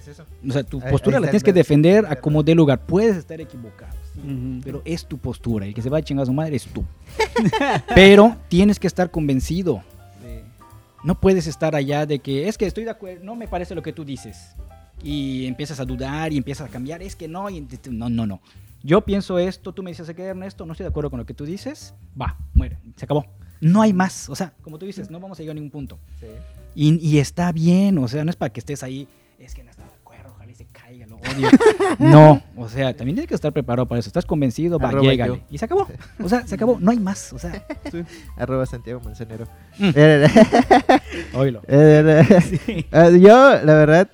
Es eso. O sea, tu postura ahí la tienes que defender a como dé lugar. Puedes estar equivocado, sí, Ujú. pero es tu postura. El que se va a chingar a su madre es tú. pero tienes que estar convencido. Sí. No puedes estar allá de que es que estoy de acuerdo, no me parece lo que tú dices. Y empiezas a dudar y empiezas a cambiar. Es que no, y no, no, no. Yo pienso esto, tú me dices que Ernesto, no estoy de acuerdo con lo que tú dices. Va, muere, se acabó. No hay más. O sea, como tú dices, no vamos a llegar a ningún punto. Sí. Y, y está bien, o sea, no es para que estés ahí, es que odio. no, o sea, también tienes que estar preparado para eso. ¿Estás convencido? Va, llégale. Y se acabó. O sea, se acabó. No hay más. O sea, Arroba Santiago Manzanero. Mm. Oílo. Sí. yo, la verdad,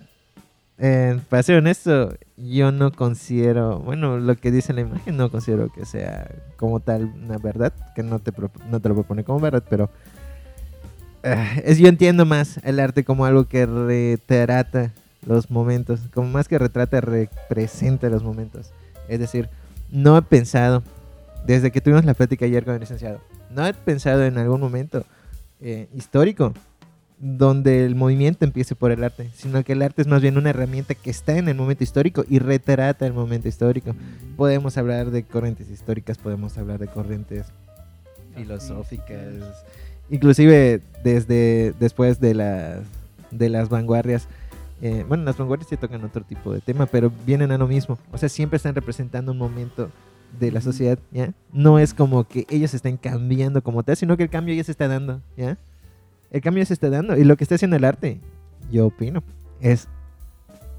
eh, para ser honesto, yo no considero, bueno, lo que dice la imagen no considero que sea como tal una verdad, que no te, pro- no te lo propone como verdad, pero eh, es, yo entiendo más el arte como algo que retrata los momentos, como más que retrata, representa los momentos. Es decir, no he pensado, desde que tuvimos la plática ayer con el licenciado, no he pensado en algún momento eh, histórico donde el movimiento empiece por el arte, sino que el arte es más bien una herramienta que está en el momento histórico y retrata el momento histórico. Podemos hablar de corrientes históricas, podemos hablar de corrientes filosóficas, inclusive desde después de las de las vanguardias. Eh, bueno, las vanguardias sí tocan otro tipo de tema, pero vienen a lo mismo. O sea, siempre están representando un momento de la sociedad, ¿ya? No es como que ellos estén cambiando como tal, sino que el cambio ya se está dando, ¿ya? El cambio ya se está dando y lo que está haciendo el arte, yo opino, es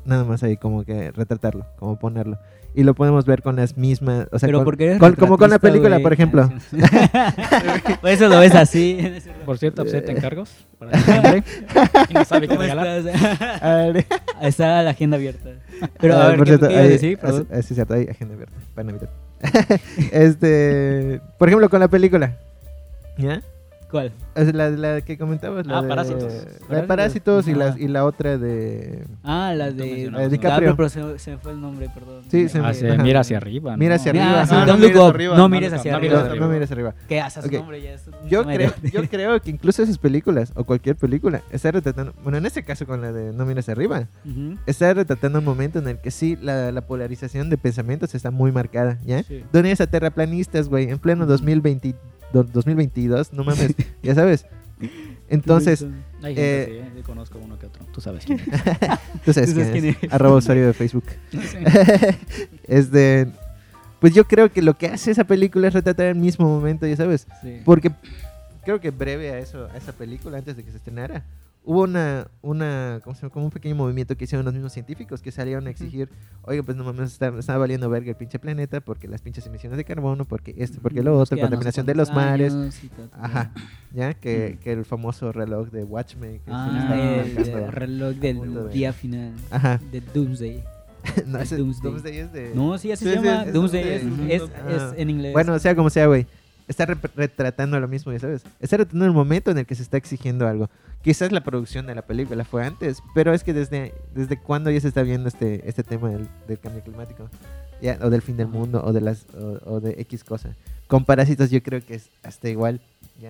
nada más ahí como que retratarlo, como ponerlo. Y lo podemos ver con las mismas, o sea, Pero con- porque eres con- como con la película, güey. por ejemplo. Por eso lo ves así. Por cierto, acepta encargos para. Y no sabe qué ¿Cómo regalar. estás? A ver, Está la agenda abierta. Pero Ah, a ver, por ¿qué, cierto, a hay- decir? Ah, sí, es cierto, hay agenda abierta para Navidad. este, por ejemplo, con la película, ¿ya? ¿Cuál? Es la, la que comentabas, la Ah, de Parásitos. La de Parásitos. Y la, y la otra de... Ah, la de mencionabas, ¿no? DiCaprio. pero se, se me fue el nombre, perdón. Sí, se me- Ah, mira hacia arriba. Mira hacia arriba. Ah, no mires arriba, no no mires hacia arriba. No, mires arriba. ¿Qué haces Ok. nombre? Ya es un Yo creo, de- yo creo que incluso esas películas, o cualquier película, está retratando, bueno, en este caso con la de No mires arriba, está retratando un momento en el que sí, la, la polarización de pensamientos está muy marcada, ¿ya? Sí. Donde a terraplanistas, güey, en pleno 2020, do- 2022, no mames, ya sabes. Entonces, Hay gente, Eh, ¿eh? yo conozco uno que otro. Tú sabes quién es. tú sabes ¿Tú sabes quién quién es, es? arroba usuario de Facebook. Este, pues yo creo que lo que hace esa película es retratar el mismo momento, ya sabes. Sí. Porque creo que breve a eso, a esa película, antes de que se estrenara, hubo una, una ¿cómo se llama? como un pequeño movimiento que hicieron los mismos científicos que salieron a exigir, oiga, pues no mames, está, está valiendo verga el pinche planeta porque las pinches emisiones de carbono, porque esto, porque lo otro, contaminación de los mares. Ajá, ya, que, que el famoso reloj de Watchmen. Que Ah, el, reloj del de- día final. Ajá. De Doomsday. no, ese Doomsday. Doomsday es de... No, sí, así Sí, se sí, llama. es- Doomsday es es, Ah. es en inglés. Bueno, sea como sea, güey. Está rep- retratando lo mismo, ya sabes. Está retratando el momento en el que se está exigiendo algo. Quizás la producción de la película fue antes, pero es que desde, desde cuándo ya se está viendo este, este tema del, del cambio climático. Ya, o del fin del mundo, o de las o, o de X cosa. Con parásitos yo creo que es hasta igual, ¿ya?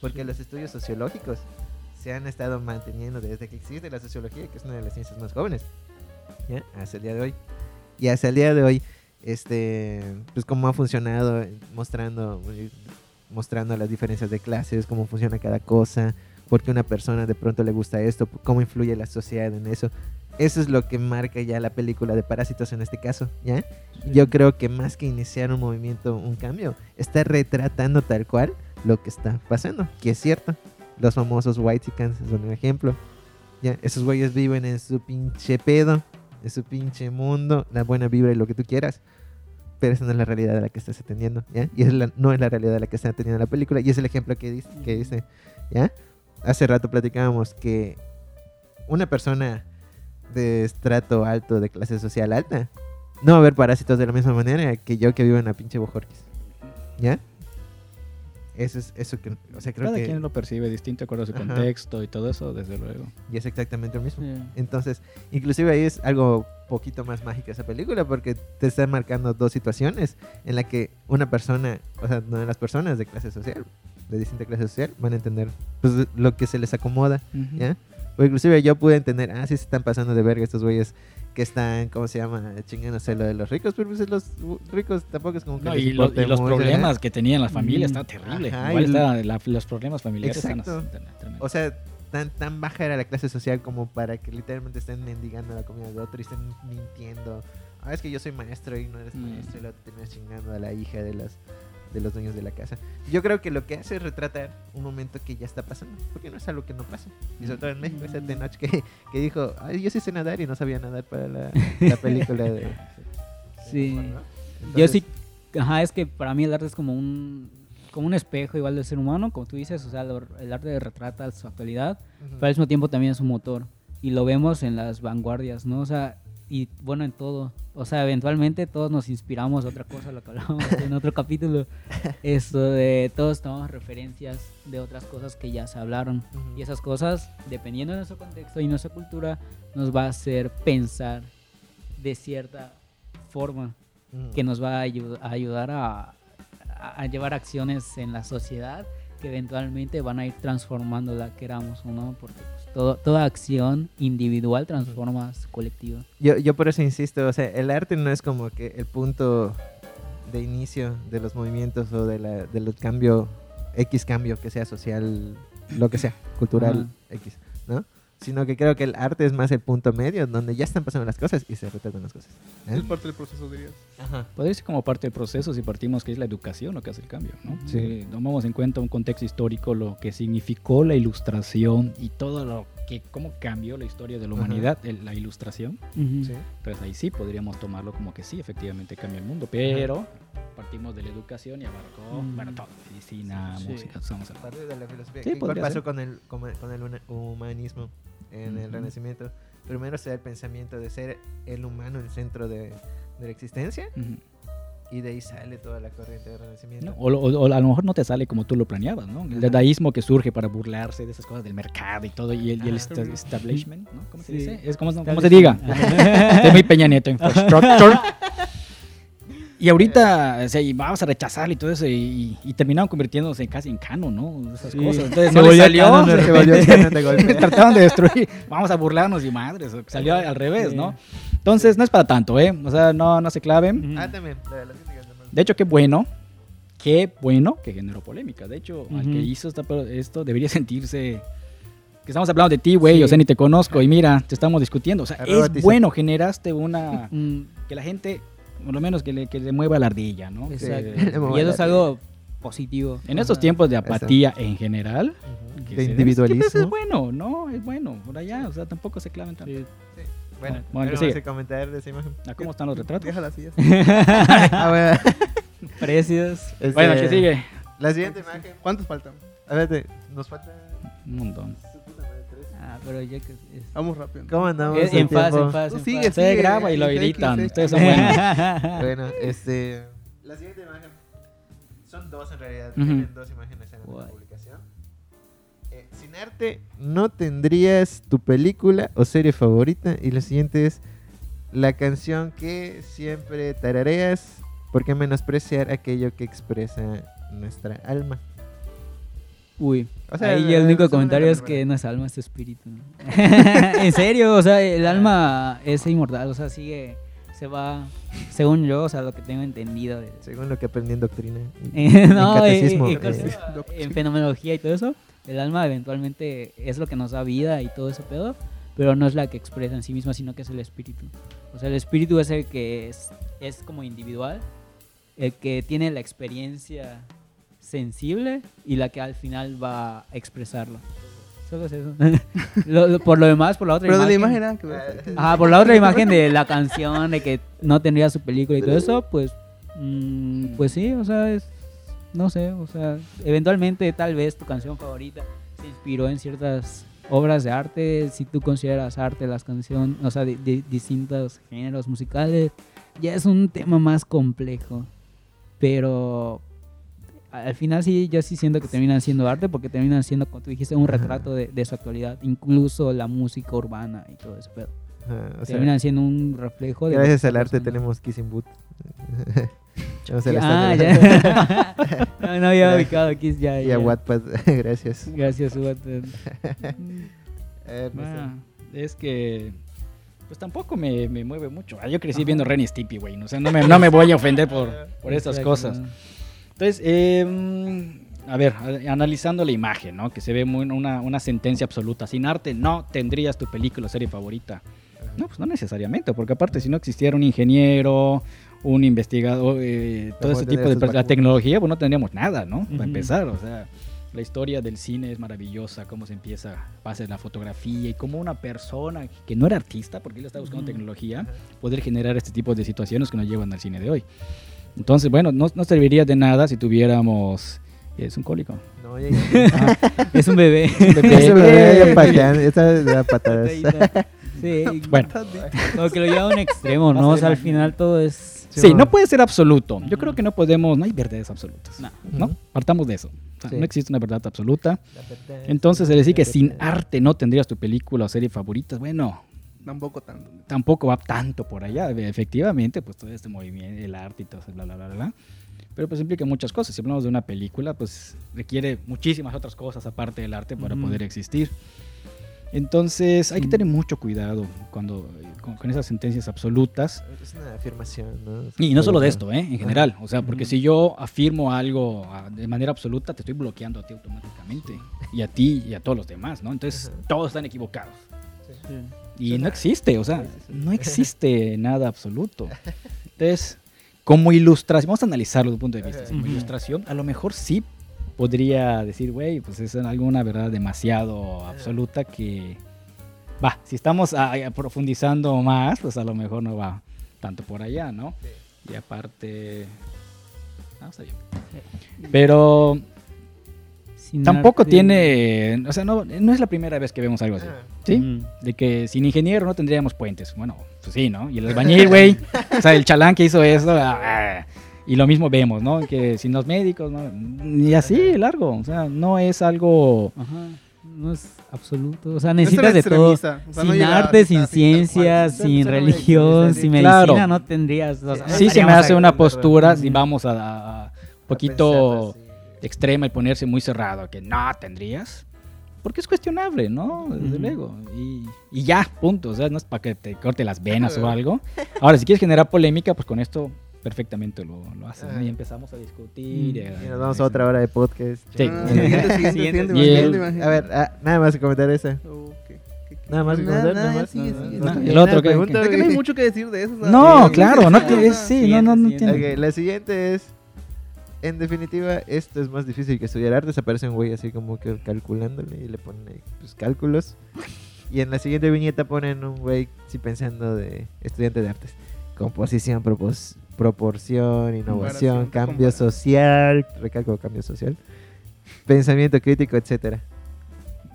Porque los estudios sociológicos se han estado manteniendo desde que existe la sociología, que es una de las ciencias más jóvenes, ¿ya? Hasta el día de hoy. Y hasta el día de hoy este pues cómo ha funcionado eh, mostrando eh, mostrando las diferencias de clases cómo funciona cada cosa por qué una persona de pronto le gusta esto cómo influye la sociedad en eso. Eso es lo que marca ya la película de Parásitos en este caso ya yo creo que más que iniciar un movimiento un cambio está retratando tal cual lo que está pasando que es cierto. Los famosos white son un ejemplo ya esos güeyes viven en su pinche pedo en su pinche mundo, la buena vibra y lo que tú quieras. Pero esa no es la realidad de la que estás atendiendo, ¿ya? Y es la, no es la realidad de la que está atendiendo la película. Y es el ejemplo que dice, que dice, ¿ya? Hace rato platicábamos que una persona de estrato alto, de clase social alta, no va a ver parásitos de la misma manera que yo que vivo en la pinche Bojorquis, ¿ya? Eso es eso que, o sea, creo Cada que... quien lo percibe distinto de acuerdo a su Ajá. contexto y todo eso, desde luego. Y es exactamente lo mismo. Sí. Entonces, inclusive ahí es algo poquito más mágica esa película porque te está marcando dos situaciones en la que una persona, o sea, una de las personas de clase social, de distinta clase social, van a entender pues, lo que se les acomoda, ¿ya? O inclusive yo pude entender, ah, sí se están pasando de verga estos güeyes que están, ¿cómo se llama? Chingándose lo de los ricos, pero pues los ricos tampoco es como que No, y, lo- y los mucho, ¿eh? problemas que tenían las familias Mm. está terrible. Ajá, Igual y está, la- los problemas familiares Exacto. están tremendos. O sea, tan, tan baja era la clase social como para que literalmente estén mendigando la comida de otro y estén mintiendo. Ah, es que yo soy maestro y no eres Mm. maestro y te terminas chingando a la hija de las de los dueños de la casa. Yo creo que lo que hace es retratar un momento que ya está pasando, porque no es algo que no pasa. Y sobre todo en México, esa Tenoch que, que dijo, Ay, yo sí sé nadar y no sabía nadar para la, la película de... Sí. ¿no? Yo Entonces, sí, ajá, es que para mí el arte es como un, como un espejo igual del ser humano, como tú dices, o sea, lo- el arte retrata su actualidad, ujú. pero al mismo tiempo también es un motor. Y lo vemos en las vanguardias, ¿no? O sea, y bueno, en todo. O sea, eventualmente todos nos inspiramos a otra cosa, lo que hablábamos en otro capítulo. Esto de todos tomamos referencias de otras cosas que ya se hablaron. Ujú. Y esas cosas, dependiendo de nuestro contexto y nuestra cultura, nos va a hacer pensar de cierta forma Ujú. que nos va a, ayu- a ayudar a, a- llevar acciones en la sociedad que eventualmente van a ir transformándola, queramos o no, porque pues, todo- toda acción individual transforma su colectivo. Yo, yo por eso insisto, o sea, el arte no es como que el punto de inicio de los movimientos o de la, del cambio, X cambio, que sea social, lo que sea, cultural, X, ¿no? Sino que creo que el arte es más el punto medio, donde ya están pasando las cosas y se retratan las cosas. ¿eh? Es parte del proceso, dirías. Ajá. Podría ser como parte del proceso si partimos que es la educación lo que hace el cambio, ¿no? Sí. Si tomamos en cuenta un contexto histórico, lo que significó la ilustración y todo lo que, cómo cambió la historia de la humanidad, el- la ilustración, Ujú. Sí. entonces ahí sí podríamos tomarlo como que sí, efectivamente cambia el mundo, pero partimos de la educación y abarcó, Mm. bueno, todo, medicina, Sí. música, estamos hablando. Parte de la filosofía. Sí, ¿Qué- ¿Cuál pasó ser. con el, con, el humanismo en el Ujú. Renacimiento? Primero se da el pensamiento de ser el humano el centro de, de la existencia Ujú. y de ahí sale toda la corriente del Renacimiento. ¿no? O, o- o a lo mejor no te sale como tú lo planeabas, ¿no? El dadaísmo que surge para burlarse de esas cosas del mercado y todo, y el, y el esta- establishment, ¿no? ¿Cómo se Sí. dice? Es como, como se diga. Estoy muy Peña Nieto, infrastructure. Y ahorita, o sea, y vamos a rechazarlo y todo eso, y, y terminaron convirtiéndose casi en canon, ¿no? Esas Sí. cosas. Entonces, Se no salió, canon de se Se volvió canon de golpe. Trataban de destruir, vamos a burlarnos y madres, salió al revés, Sí. ¿no? Entonces, no es para tanto, ¿eh? O sea, no, no se claven. Ah, también. de hecho, qué bueno, qué bueno que generó polémica. De hecho, al Ujú. que hizo esta- esto debería sentirse que estamos hablando de ti, güey, Sí. o sea, ni te conozco y mira, te estamos discutiendo. O sea, es bueno, generaste una... Mm, que la gente, por lo menos que le, que le mueva la ardilla, ¿no? exacto. Y eso es algo positivo. en estos tiempos de apatía en general, Ujú. que De se- individualismo. Es, pues, es bueno, ¿no? Es bueno, por allá, o sea, tampoco se claven tanto. Sí. Sí. Bueno, Bueno, ¿algo que más sigue. que comentar de esa imagen? ¿A ¿Cómo están los retratos? Déjala así. ya ah, bueno. Precios. Este, Bueno, que sigue. La siguiente imagen. ¿Cuántos faltan? A ver, nos falta... Un montón. Ah, pero ya que es- Vamos rápido. ¿Cómo andamos? es- en paz, en paz, en sigue, paz. Sigue, graba y lo editan. Ustedes son buenos. Bueno, este... La siguiente imagen... Son dos en realidad. Ujú. Tienen dos imágenes en la publicación. Eh, sin arte, ¿no tendrías tu película o serie favorita? Y la siguiente es... La canción que siempre tarareas porque menospreciar aquello que expresa nuestra alma. Uy, O sea, ahí el único comentario es que no es alma, es espíritu. en serio, o sea, el alma es inmortal, o sea, sigue, se va, según yo, o sea, lo que tengo entendido. de- Según lo que aprendí en doctrina. Eh, no, en catecismo. eh, cosa- en fenomenología y todo eso, el alma eventualmente es lo que nos da vida y todo ese pedo, pero no es la que expresa en sí misma, sino que es el espíritu. O sea, el espíritu es el que es, es como individual, el que tiene la experiencia sensible y la que al final va a expresarlo. Solo es eso. Lo- lo- por lo demás, por la otra Pero de la imagen. imagen que. Ajá, por la otra imagen de la canción, de que no tendría su película y todo eso, pues, mm, pues sí, o sea, es, no sé, o sea, eventualmente tal vez tu canción favorita se inspiró en ciertas obras de arte, si tú consideras arte las canciones, o sea, de, de distintos géneros musicales, ya es un tema más complejo, pero al final sí, yo sí siento que terminan siendo arte porque terminan siendo, como tú dijiste, un Ajá. retrato de, de su actualidad, incluso la música urbana y todo eso, pero Ajá, o sea, terminan siendo un reflejo de... gracias al arte tenemos Kissing Boot. A la Ah, ya. no, no había ubicado aquí, ya, Y ya. a Wattpad, gracias. Gracias, Wattpad. Eh, no. Ah, es que pues tampoco me, me mueve mucho. Ah, yo crecí viendo Ren y Stimpy, güey. O sea, no me, no me voy a ofender por, por estas Exacto, cosas. Entonces, eh, a ver, analizando la imagen, ¿no? Que se ve muy una, una sentencia absoluta. Sin arte no tendrías tu película o serie favorita. No, pues no necesariamente, porque aparte si no existiera un ingeniero, un investigador, eh, todo ¿Cómo ese tipo de la tecnología, pues no tendríamos nada, ¿no? Para empezar, o sea, la historia del cine es maravillosa, cómo se empieza, pasa la fotografía y cómo una persona que no era artista, porque él estaba buscando tecnología, poder generar este tipo de situaciones que nos llevan al cine de hoy. Entonces, bueno, no, no serviría de nada si tuviéramos... Es un cólico. No, ya, ya. Es un bebé. Ese bebé ya pateando, esta de las patadas. Sí, Bueno. como que lo lleva a un extremo, ¿no? O sea, al final todo es... Sí, no puede ser absoluto. Yo creo que no podemos, no hay verdades absolutas. No. ¿no? Partamos de eso. O sea, Sí. No existe una verdad absoluta. La verdad es Entonces, el decir que sin arte no tendrías tu película o serie favorita, bueno, Tampoco tanto. tampoco va tanto por allá. Efectivamente, pues todo este movimiento, el arte y todo eso, bla, bla, bla, bla. Pero pues implica muchas cosas. Si hablamos de una película, pues requiere muchísimas otras cosas aparte del arte para Ujú. poder existir. Entonces, hay que tener mucho cuidado cuando con, con esas sentencias absolutas. Es una afirmación, ¿no? Y no solo de esto, ¿eh? en general. O sea, porque si yo afirmo algo ah, de manera absoluta, te estoy bloqueando a ti automáticamente. Y a ti y a todos los demás, ¿no? Entonces, Ajá. todos están equivocados. Sí. Y no existe, o sea, no existe nada absoluto. Entonces, como ilustración, vamos a analizarlo desde un punto de vista. Como ilustración, a lo mejor sí podría decir, güey, pues es alguna verdad demasiado absoluta que, va, si estamos profundizando más, pues a lo mejor no va tanto por allá, ¿no? Y aparte, no, está bien. Pero tampoco tiene, o sea, no, no es la primera vez que vemos algo así. Ah. ¿Sí? De que sin ingeniero no tendríamos puentes. Bueno, pues sí, ¿no? Y el albañil, güey. o sea, el chalán que hizo eso. ah, y lo mismo vemos, ¿no? Que sin los médicos, ¿no? Y así, largo. O sea, no es algo... Ajá. No es absoluto. O sea, No es necesitas de todo. o sea, no sin llega arte, sin ciencia, sin solo religión, medicina, sin sí. Claro. medicina, no tendrías. o sea, Sí, se me hace una postura, si vamos a, a- a un poquito extrema y ponerse muy cerrado, que no tendrías. Porque es cuestionable, ¿no? Desde Ujú. luego. Y, y ya, punto. O sea, no es para que te corte las venas o algo. Ahora, si quieres generar polémica, pues con esto perfectamente lo, lo haces. ¿no? Y empezamos a discutir. Mm. Y nos vamos a otra hora de podcast. Sí. Ah, siguiente, siguiente, Siguiente. el-. A ver, ah, nada más que comentar esa. Nada más que Nada, comentar, nada, nada más. no, No, sigue. el otro, ¿qué- pregunta, Es que no hay mucho que decir de eso. sea, No, sí, claro, no sea, sí, no, no, no Siguiente, tiene- Ok, la siguiente es. En definitiva, esto es más difícil que estudiar artes. Aparece un güey así como que calculándole y le pone pues, cálculos. Y en la siguiente viñeta ponen un güey sí pensando de estudiante de artes. Composición, propos- proporción, innovación, cambio social, recalco cambio social, pensamiento crítico, etcétera.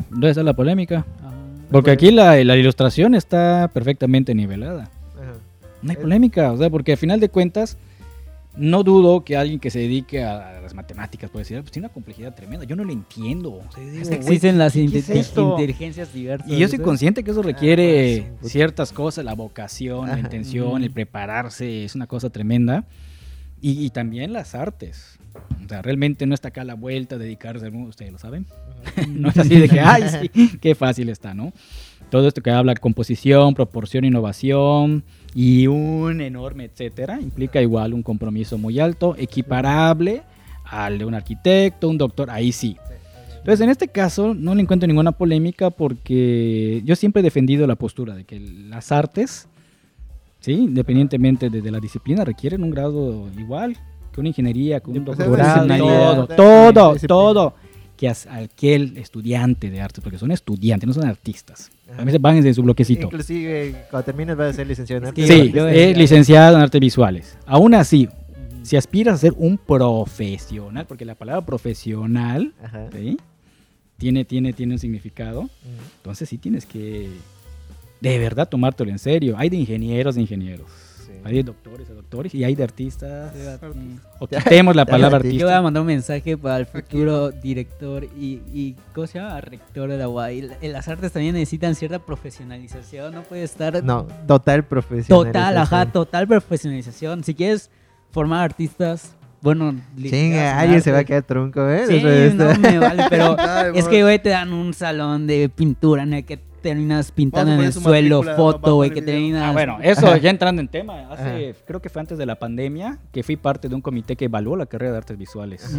¿Dónde está la polémica? Ajá. Porque aquí la, la ilustración está perfectamente nivelada. Ajá. No hay polémica, o sea, porque al final de cuentas, no dudo que alguien que se dedique a, a las matemáticas puede decir, "Ah, pues tiene una complejidad tremenda, yo no lo entiendo. O sea, digo, Es que "Güey, existen las ¿qué es inte- esto?". inteligencias diversas. Y yo soy consciente que eso requiere ciertas cosas, la vocación, la intención, el prepararse, es una cosa tremenda. Y, y también las artes. O sea, realmente no está acá a la vuelta, dedicarse al mundo, ustedes lo saben. no es así de que, ay, sí, qué fácil está, ¿no? Todo esto que habla composición, proporción, innovación y un enorme etcétera, implica igual un compromiso muy alto, equiparable al de un arquitecto, un doctor, ahí sí. Entonces, en este caso, no le encuentro ninguna polémica porque yo siempre he defendido la postura de que las artes, ¿sí? independientemente de, de la disciplina, requieren un grado igual que una ingeniería, que un doctorado, todo, todo, todo. Que aquel estudiante de artes, porque son estudiantes, no son artistas. Ajá. A mí se van en su bloquecito. Inclusive cuando termines vas a ser licenciado en Es arte. que Sí, yo- yo es decía- licenciado en artes visuales. Aún así, si aspiras a ser un profesional, porque la palabra profesional. ¿sí? tiene, tiene, tiene un significado, entonces sí tienes que de verdad tomártelo en serio. Hay de ingenieros de ingenieros, Sí. Hay de doctores de doctores y hay de artistas. Sí. O quitemos la palabra Ya, Yo voy a artista. mandar un mensaje para el futuro director y, y ¿cómo se llama? Rector de la UAI. En las artes también necesitan cierta profesionalización, no puede estar No, total profesional. total, ajá, total profesionalización. Si quieres formar artistas, bueno, Chinga, en alguien se va a quedar trunco, ¿eh? Sí, de no me vale, pero Ay, es que, güey, te dan un salón de pintura en el que terminas pintando en el suelo, foto, güey, que terminas... Ah, bueno, eso ya entrando en tema. Hace, creo que fue antes de la pandemia que fui parte de un comité que evaluó la carrera de artes visuales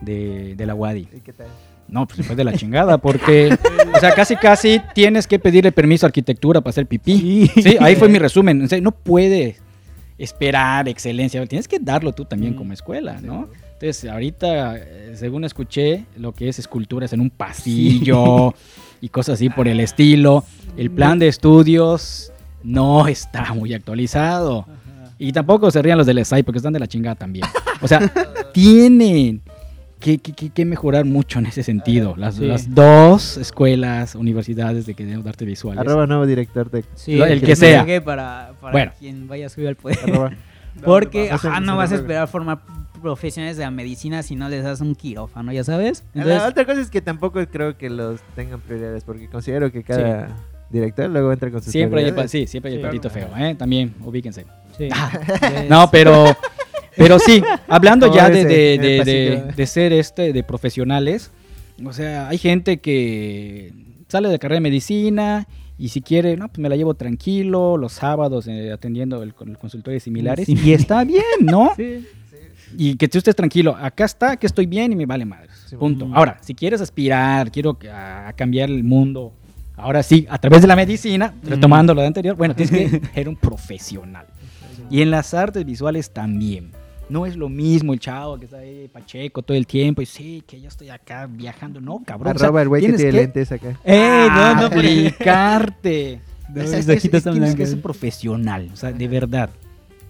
de, de la UADI. ¿Y qué tal? No, pues se fue de la chingada, porque, o sea, casi casi tienes que pedirle permiso a arquitectura para hacer pipí. Sí, ahí fue mi resumen. O sea, no puedes esperar excelencia, tienes que darlo tú también Mm. como escuela, ¿no? Entonces, ahorita, eh, según escuché, lo que es esculturas en un pasillo y cosas así por el estilo, el plan de estudios no está muy actualizado. Y tampoco se rían los del SAI porque están de la chingada también. O sea, tienen que, que- que- que mejorar mucho en ese sentido. Las, Sí. las dos escuelas, universidades de que deben darte visuales. Arroba nuevo director de... Sí, el que que sea. Para, para Bueno. quien vaya a subir al poder. Arroba. Porque ajá, no, vas a esperar formar profesionales de la medicina si no les das un quirófano, ya sabes. la otra cosa es que tampoco creo que los tengan prioridades porque considero que cada director luego entra con sus Siempre hay, sí, siempre hay el patito feo, ¿eh? También, ubíquense. sí. No, pero, pero sí, hablando ya de, de- de- de- de ser este, de profesionales, o sea, hay gente que sale de carrera de medicina y si quiere, no, pues me la llevo tranquilo, los sábados eh, atendiendo el, con el consultorio similares Sí. y está bien, ¿no? Sí. Y que tú estés tranquilo, acá está, que estoy bien y me vale madres. Sí. Punto. Ahora, si quieres aspirar, quiero que- a, a cambiar el mundo, ahora sí, a través de la medicina, retomando lo de anterior, bueno, tienes que ser un profesional. Y en las artes visuales también. No es lo mismo el chavo que está ahí pacheco todo el tiempo y sí, que yo estoy acá viajando. No, cabrón. Arroba el güey que tiene que lentes acá. ¡Ey! No, no, pero- aplicarte. No, O sea, es es- tienes que ser profesional, o sea, de verdad.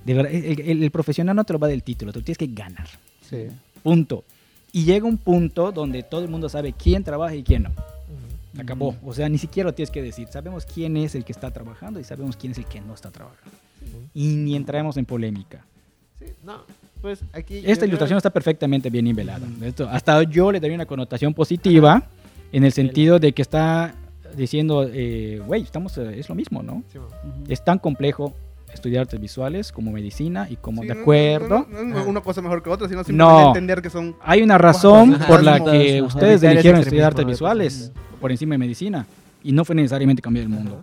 De verdad, el, el- el profesional no te lo va del título, tú tienes que ganar. Sí. Punto. Y llega un punto donde todo el mundo sabe quién trabaja y quién no. Acabó. O sea, ni siquiera lo tienes que decir. Sabemos quién es el que está trabajando y sabemos quién es el que no está trabajando. Y ni entramos en polémica. Sí, no, pues aquí... Esta ilustración está perfectamente bien nivelada. Esto, hasta yo le daría una connotación positiva en el sentido de que está diciendo, eh, güey, estamos, eh, es lo mismo, ¿no? Sí. Es tan complejo estudiar artes visuales como medicina y como Sí, de no- acuerdo. No, no- no es una cosa mejor que otra, sino No. simplemente entender que son. Hay una razón por la que ajá. ustedes eligieron estudiar artes visuales por encima de medicina y no fue necesariamente cambiar el mundo.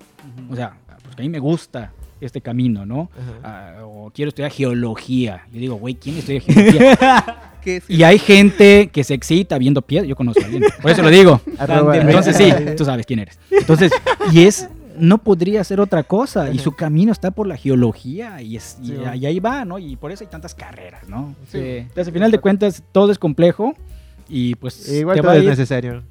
O sea, porque a mí me gusta este camino, ¿no? Ah, o quiero estudiar geología. Yo digo, güey, ¿quién estudia geología? es- y hay gente que se excita viendo piedras. Yo conozco a alguien. Por eso lo digo. Entonces sí, tú sabes quién eres. Entonces, y es, no podría ser otra cosa. Y su camino está por la geología y, es, y, Sí, y ahí va, ¿no? Y por eso hay tantas carreras, ¿no? Sí. Entonces, al final de cuentas, todo es complejo y pues Igual te todo va es ir- necesario.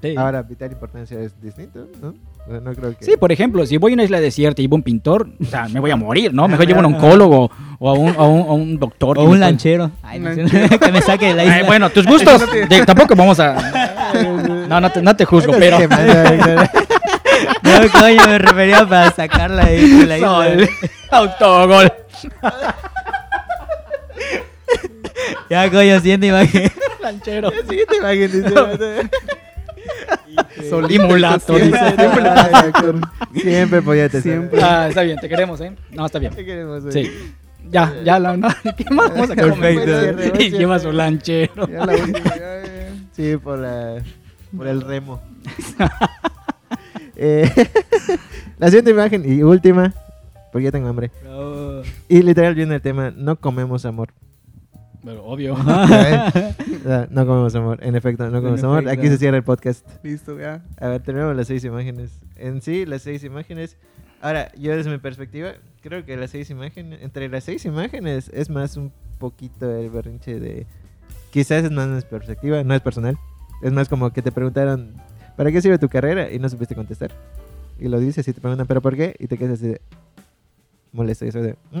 Sí. Ahora, vital importancia es distinto, ¿no? O sea, no creo que... Sí, por ejemplo, si voy a una isla desierta y llevo un pintor, o sea, me voy a morir, ¿no? Mejor llevo a un oncólogo o a un, a un, a un doctor. O un lanchero. Ay, no que me saque de la isla. Ay, bueno, tus gustos. de- tampoco vamos a. No, no te, no te juzgo, pero. No, coño, me refería para sacarla de de la isla. Sol. Autogol. Ya, coño, siente imagen. Lanchero. Siguiente imagen, dice. Y mulato. Dice. Siempre podía te Siempre. Ah, está bien, te queremos, ¿eh? No, está bien. ¿Qué queremos, güey? Sí. Ya, ya, la, no, ¿qué más vamos a Perfecto. Y lleva su lanchero. Ya la última, ya, ya. Sí, por, la, por el remo. Eh, la siguiente imagen y última, porque ya tengo hambre. No. Y literal viene el tema, no comemos amor. Pero obvio. No comemos amor, en efecto, no comemos amor. efecto. Aquí se cierra el podcast. Listo, ya. A ver, terminamos las seis imágenes. En sí, las seis imágenes. Ahora, yo desde mi perspectiva, creo que las seis imágenes, entre las seis imágenes, es más un poquito el berrinche de. Quizás es más mi perspectiva, no es personal. Es más como que te preguntaron, ¿para qué sirve tu carrera? Y no supiste contestar. Y lo dices y te preguntan, ¿pero por qué? Y te quedas así de. Molesto, y eso de. "Mm".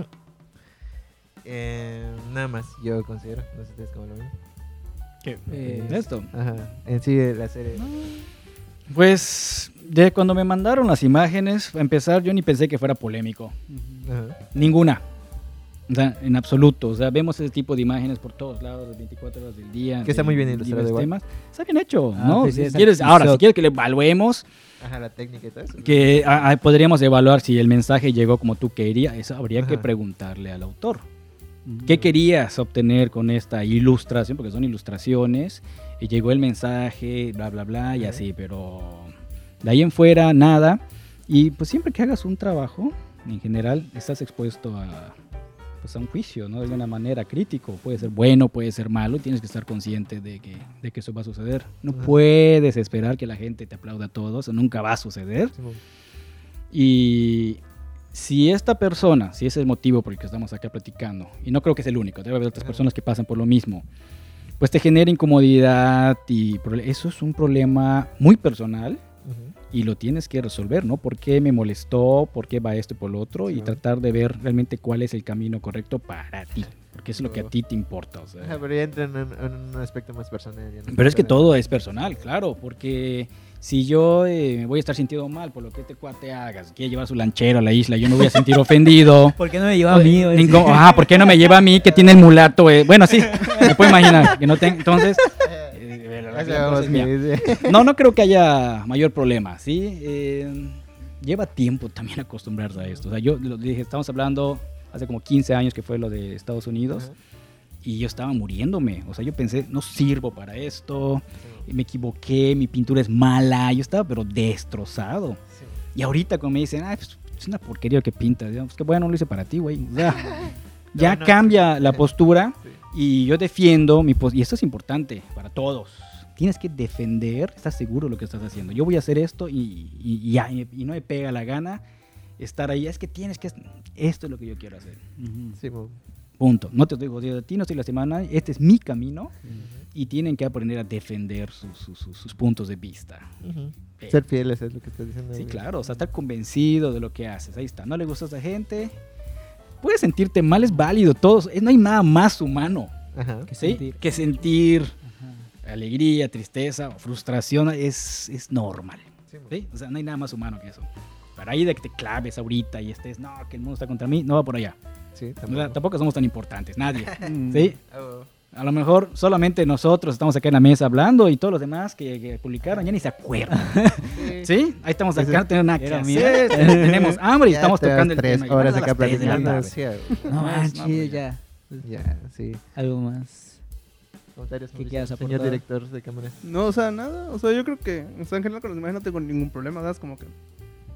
Eh, nada más, yo considero. No sé ustedes cómo lo ven. ¿Qué? Eh, Esto. Ajá. En sí, la serie. Pues, de cuando me mandaron las imágenes, a empezar, yo ni pensé que fuera polémico. Ajá. Ninguna. O sea, en absoluto. O sea, vemos ese tipo de imágenes por todos lados, las 24 horas del día. Que está muy bien ilustrado igual. temas. Está bien hecho, Ah, ¿no? pues sí, Si es quieres, ahora, si quieres que le evaluemos, Ajá, la técnica y todo eso. que ah, ah, podríamos evaluar si el mensaje llegó como tú querías, eso habría que Ajá. preguntarle al autor. ¿Qué querías obtener con esta ilustración? Porque son ilustraciones, y llegó el mensaje, bla, bla, bla, y así, pero de ahí en fuera, nada. Y pues siempre que hagas un trabajo, en general, estás expuesto a, pues, a un juicio, ¿no? De alguna manera crítico. Puede ser bueno, puede ser malo, y tienes que estar consciente de que, de que eso va a suceder. No Ajá. puedes esperar que la gente te aplauda a todos, eso nunca va a suceder. Y si esta persona, si ese es el motivo por el que estamos acá platicando, y no creo que es el único, debe haber otras personas que pasan por lo mismo, pues te genera incomodidad y eso es un problema muy personal. Y lo tienes que resolver, ¿no? ¿Por qué me molestó? ¿Por qué va esto y por lo otro? Y tratar de ver realmente cuál es el camino correcto para ti, porque es lo que a ti te importa. o sea. Pero ya entra en, un- en un aspecto más personal. no Pero es que todo es personal, claro, porque si yo eh, me voy a estar sintiendo mal por lo que este cuate haga, si quiere llevar su lanchero a la isla, yo me voy a sentir ofendido. ¿Por qué no me lleva a mí? ah, ¿por qué no me lleva a mí que tiene el mulato? eh? Bueno, sí, me puedo imaginar que no tengo. Entonces, la- la- no, no creo que haya mayor problema, ¿sí? Eh, lleva tiempo también acostumbrarse a esto. O sea, yo lo dije, estamos hablando hace como 15 años que fue lo de Estados Unidos y yo estaba muriéndome. O sea, yo pensé, no sirvo para esto, me equivoqué, mi pintura es mala, yo estaba pero destrozado. Sí. Y ahorita cuando me dicen, ah, pues, es una porquería que pintas, pues que bueno, lo hice para ti, güey. O sea, ya No, no. cambia la postura Sí. Y yo defiendo mi postura. Y esto es importante para todos. Tienes que defender, estás seguro de lo que estás haciendo. Yo voy a hacer esto y, y- y ya, y, no me pega la gana estar ahí. Es que tienes que, esto es lo que yo quiero hacer. Ujú. Simón. Punto. No te estoy jodiendo a ti, no estoy lastimando a nadie. Este es mi camino y tienen que aprender a defender sus, sus- sus- sus puntos de vista. Ujú. Eh, Ser fieles es lo que estás diciendo. Sí, claro, o sea, estar convencido de lo que haces. Ahí está, no le gusta a esa gente. Puedes sentirte mal, es válido, todos. eh, No hay nada más humano Ajá. Que ¿sí? sentir. que sentir Ajá. alegría, tristeza o frustración. Es, es normal. O sea, no hay nada más humano que eso. Para ahí de que te claves ahorita y estés, no, que el mundo está contra mí, no va por allá. Sí, O sea, tampoco. somos tan importantes, nadie. Mm. ¿sí? Oh. A lo mejor solamente nosotros estamos acá en la mesa hablando y todos los demás que, que publicaron ya ni se acuerdan. ¿Sí? Ahí estamos acá, no tenemos nada que hacer, tenemos hambre y Ya estamos tocando el tres tema. horas acá platicando. sí. No No, manches, no, ya. Ya, sí. Algo más. Comentarios, ¿Qué quieras Señor aportar? director de cámara. No, o sea, nada. O sea, yo creo que, o sea, en general con los imágenes no tengo ningún problema, ¿sabes? Como que,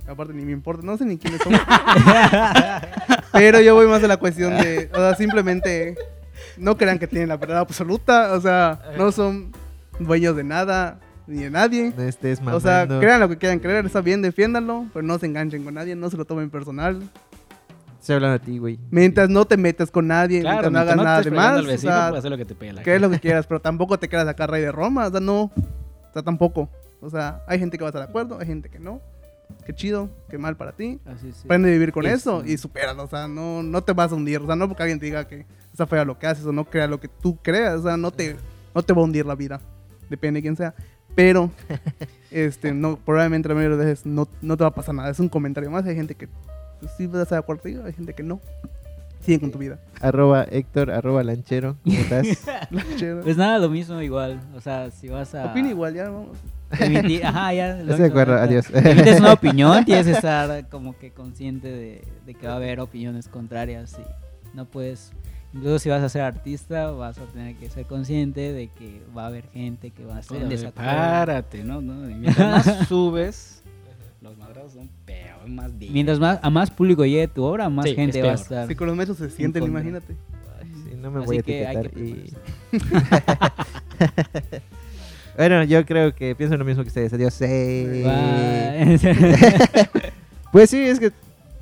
aparte ni me importa, no sé ni quiénes son. pero yo voy más a la cuestión de, o sea, simplemente no crean que tienen la verdad absoluta, o sea, no son dueños de nada ni de nadie. No estés mamando. O sea, crean lo que quieran creer, está bien, defiéndanlo, pero no se enganchen con nadie, no se lo tomen personal. Estoy hablando a ti, güey. Mientras no te metas con nadie, Claro, mientras no hagas nada de más, al o vecino, sea, hacer lo que te pela. que es lo que quieras, pero tampoco te quedas acá rey de Roma, o sea, no, o sea, tampoco. O sea, hay gente que va a estar de acuerdo, hay gente que no. Qué chido, qué mal para ti. Así sí. Aprende a vivir con Eso. eso y supéralo, o sea, no, no te vas a hundir, o sea, no porque alguien te diga que está fea lo que haces o no crea lo que tú creas, o sea, no te, no te va a hundir la vida, depende de quién sea. Pero, este, no, probablemente la mayoría de veces no, no te va a pasar nada, es un comentario más, hay gente que pues, sí va a estar de acuerdo hay gente que no. Sigue con tu vida. Arroba Héctor, arroba Lanchero. ¿Cómo estás? Chido. Pues nada, lo mismo igual. O sea, si vas a... Opina igual, ya vamos. emitir- Ajá, ya. lo Estoy de mismo, acuerdo, adiós. Emites una opinión, tienes que estar como que consciente de, de que va a haber opiniones contrarias y no puedes... Incluso si vas a ser artista, vas a tener que ser consciente de que va a haber gente que va a Oye, desacuerdo. Párate, ¿no? no y mientras más subes, los madrazos son peor, más dignos. Mientras más, a más público llegue tu obra, más Sí, gente va a estar. Si con los metros se sienten, contra. imagínate. Sí, no me Así voy a que hay que y... bueno, yo creo que pienso lo mismo que ustedes. Adiós. Sí. Bye. Pues sí, es que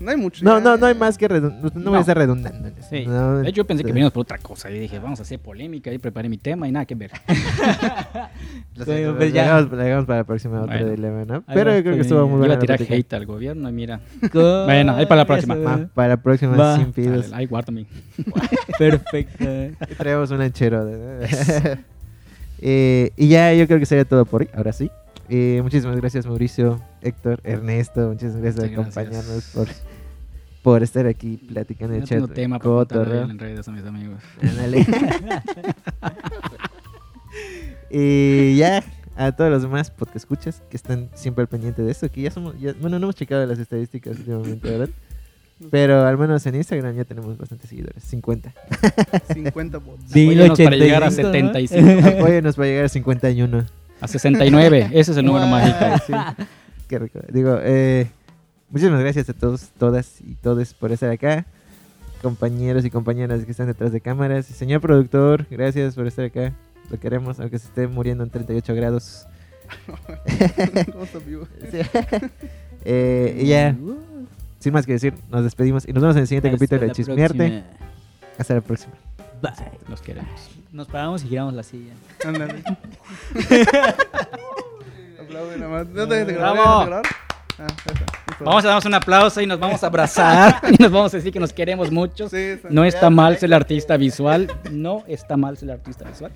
No hay mucho. no, ya. no, no hay más que redundar. No, voy No. a estar redundando. en eso. Sí. No, De hecho, yo pensé que sí. veníamos por otra cosa. Y dije, vamos a hacer polémica. Y preparé mi tema y nada que ver. Lo Sí, siento, pues ya. para la próxima otro Bueno. dilema, ¿no? Pero yo creo que pues, estuvo muy Iba buena a la tirar plática. hate al gobierno y mira. Bueno, ahí para la próxima. Va, para la próxima, Va. sin pidos. Ahí guárdame. Perfecto. Y traemos un lanchero. de- Eh, y ya yo creo que sería todo por hoy. Ahora sí. Muchísimas gracias Mauricio, Héctor, Ernesto. Muchas gracias por acompañarnos, por, por estar aquí platicando en No el chat. tengo tema para en redes a mis amigos. Y ya a todos los demás porque escuchas que están siempre al pendiente de esto, que ya somos, ya- bueno, no hemos checado las estadísticas últimamente, ¿verdad? Pero al menos en Instagram ya tenemos bastantes seguidores, 50. 50 bots. Apóyenos para llegar a 85, ¿no? 75. Apóyenos para llegar a 51. A 69. Ese es el número Guau. mágico. Sí, qué rico. Digo, eh, muchísimas gracias a todos, todas y todos por estar acá. compañeros y compañeras que están detrás de cámaras. Señor productor, gracias por estar acá. Lo queremos, aunque se esté muriendo en 38 grados. ¿Cómo está vivo? Sí. Eh, y ya, sin más que decir, nos despedimos y nos vemos en el siguiente Hasta capítulo de Chismearte. próxima. Hasta la próxima. Bye. Los queremos. Nos paramos y giramos la silla. Ándale. Aplaude nada más. ¿No te dejes de grabar? Bravo. ¿Dejas de grabar? Ah. Vamos a darnos un aplauso y nos vamos a abrazar y nos vamos a decir que nos queremos mucho. Sí. No está mal ser el artista visual. No está mal ser el artista visual.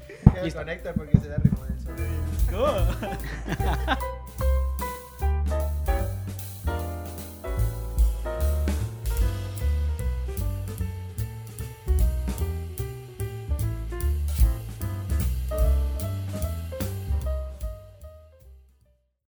Conecta porque se da.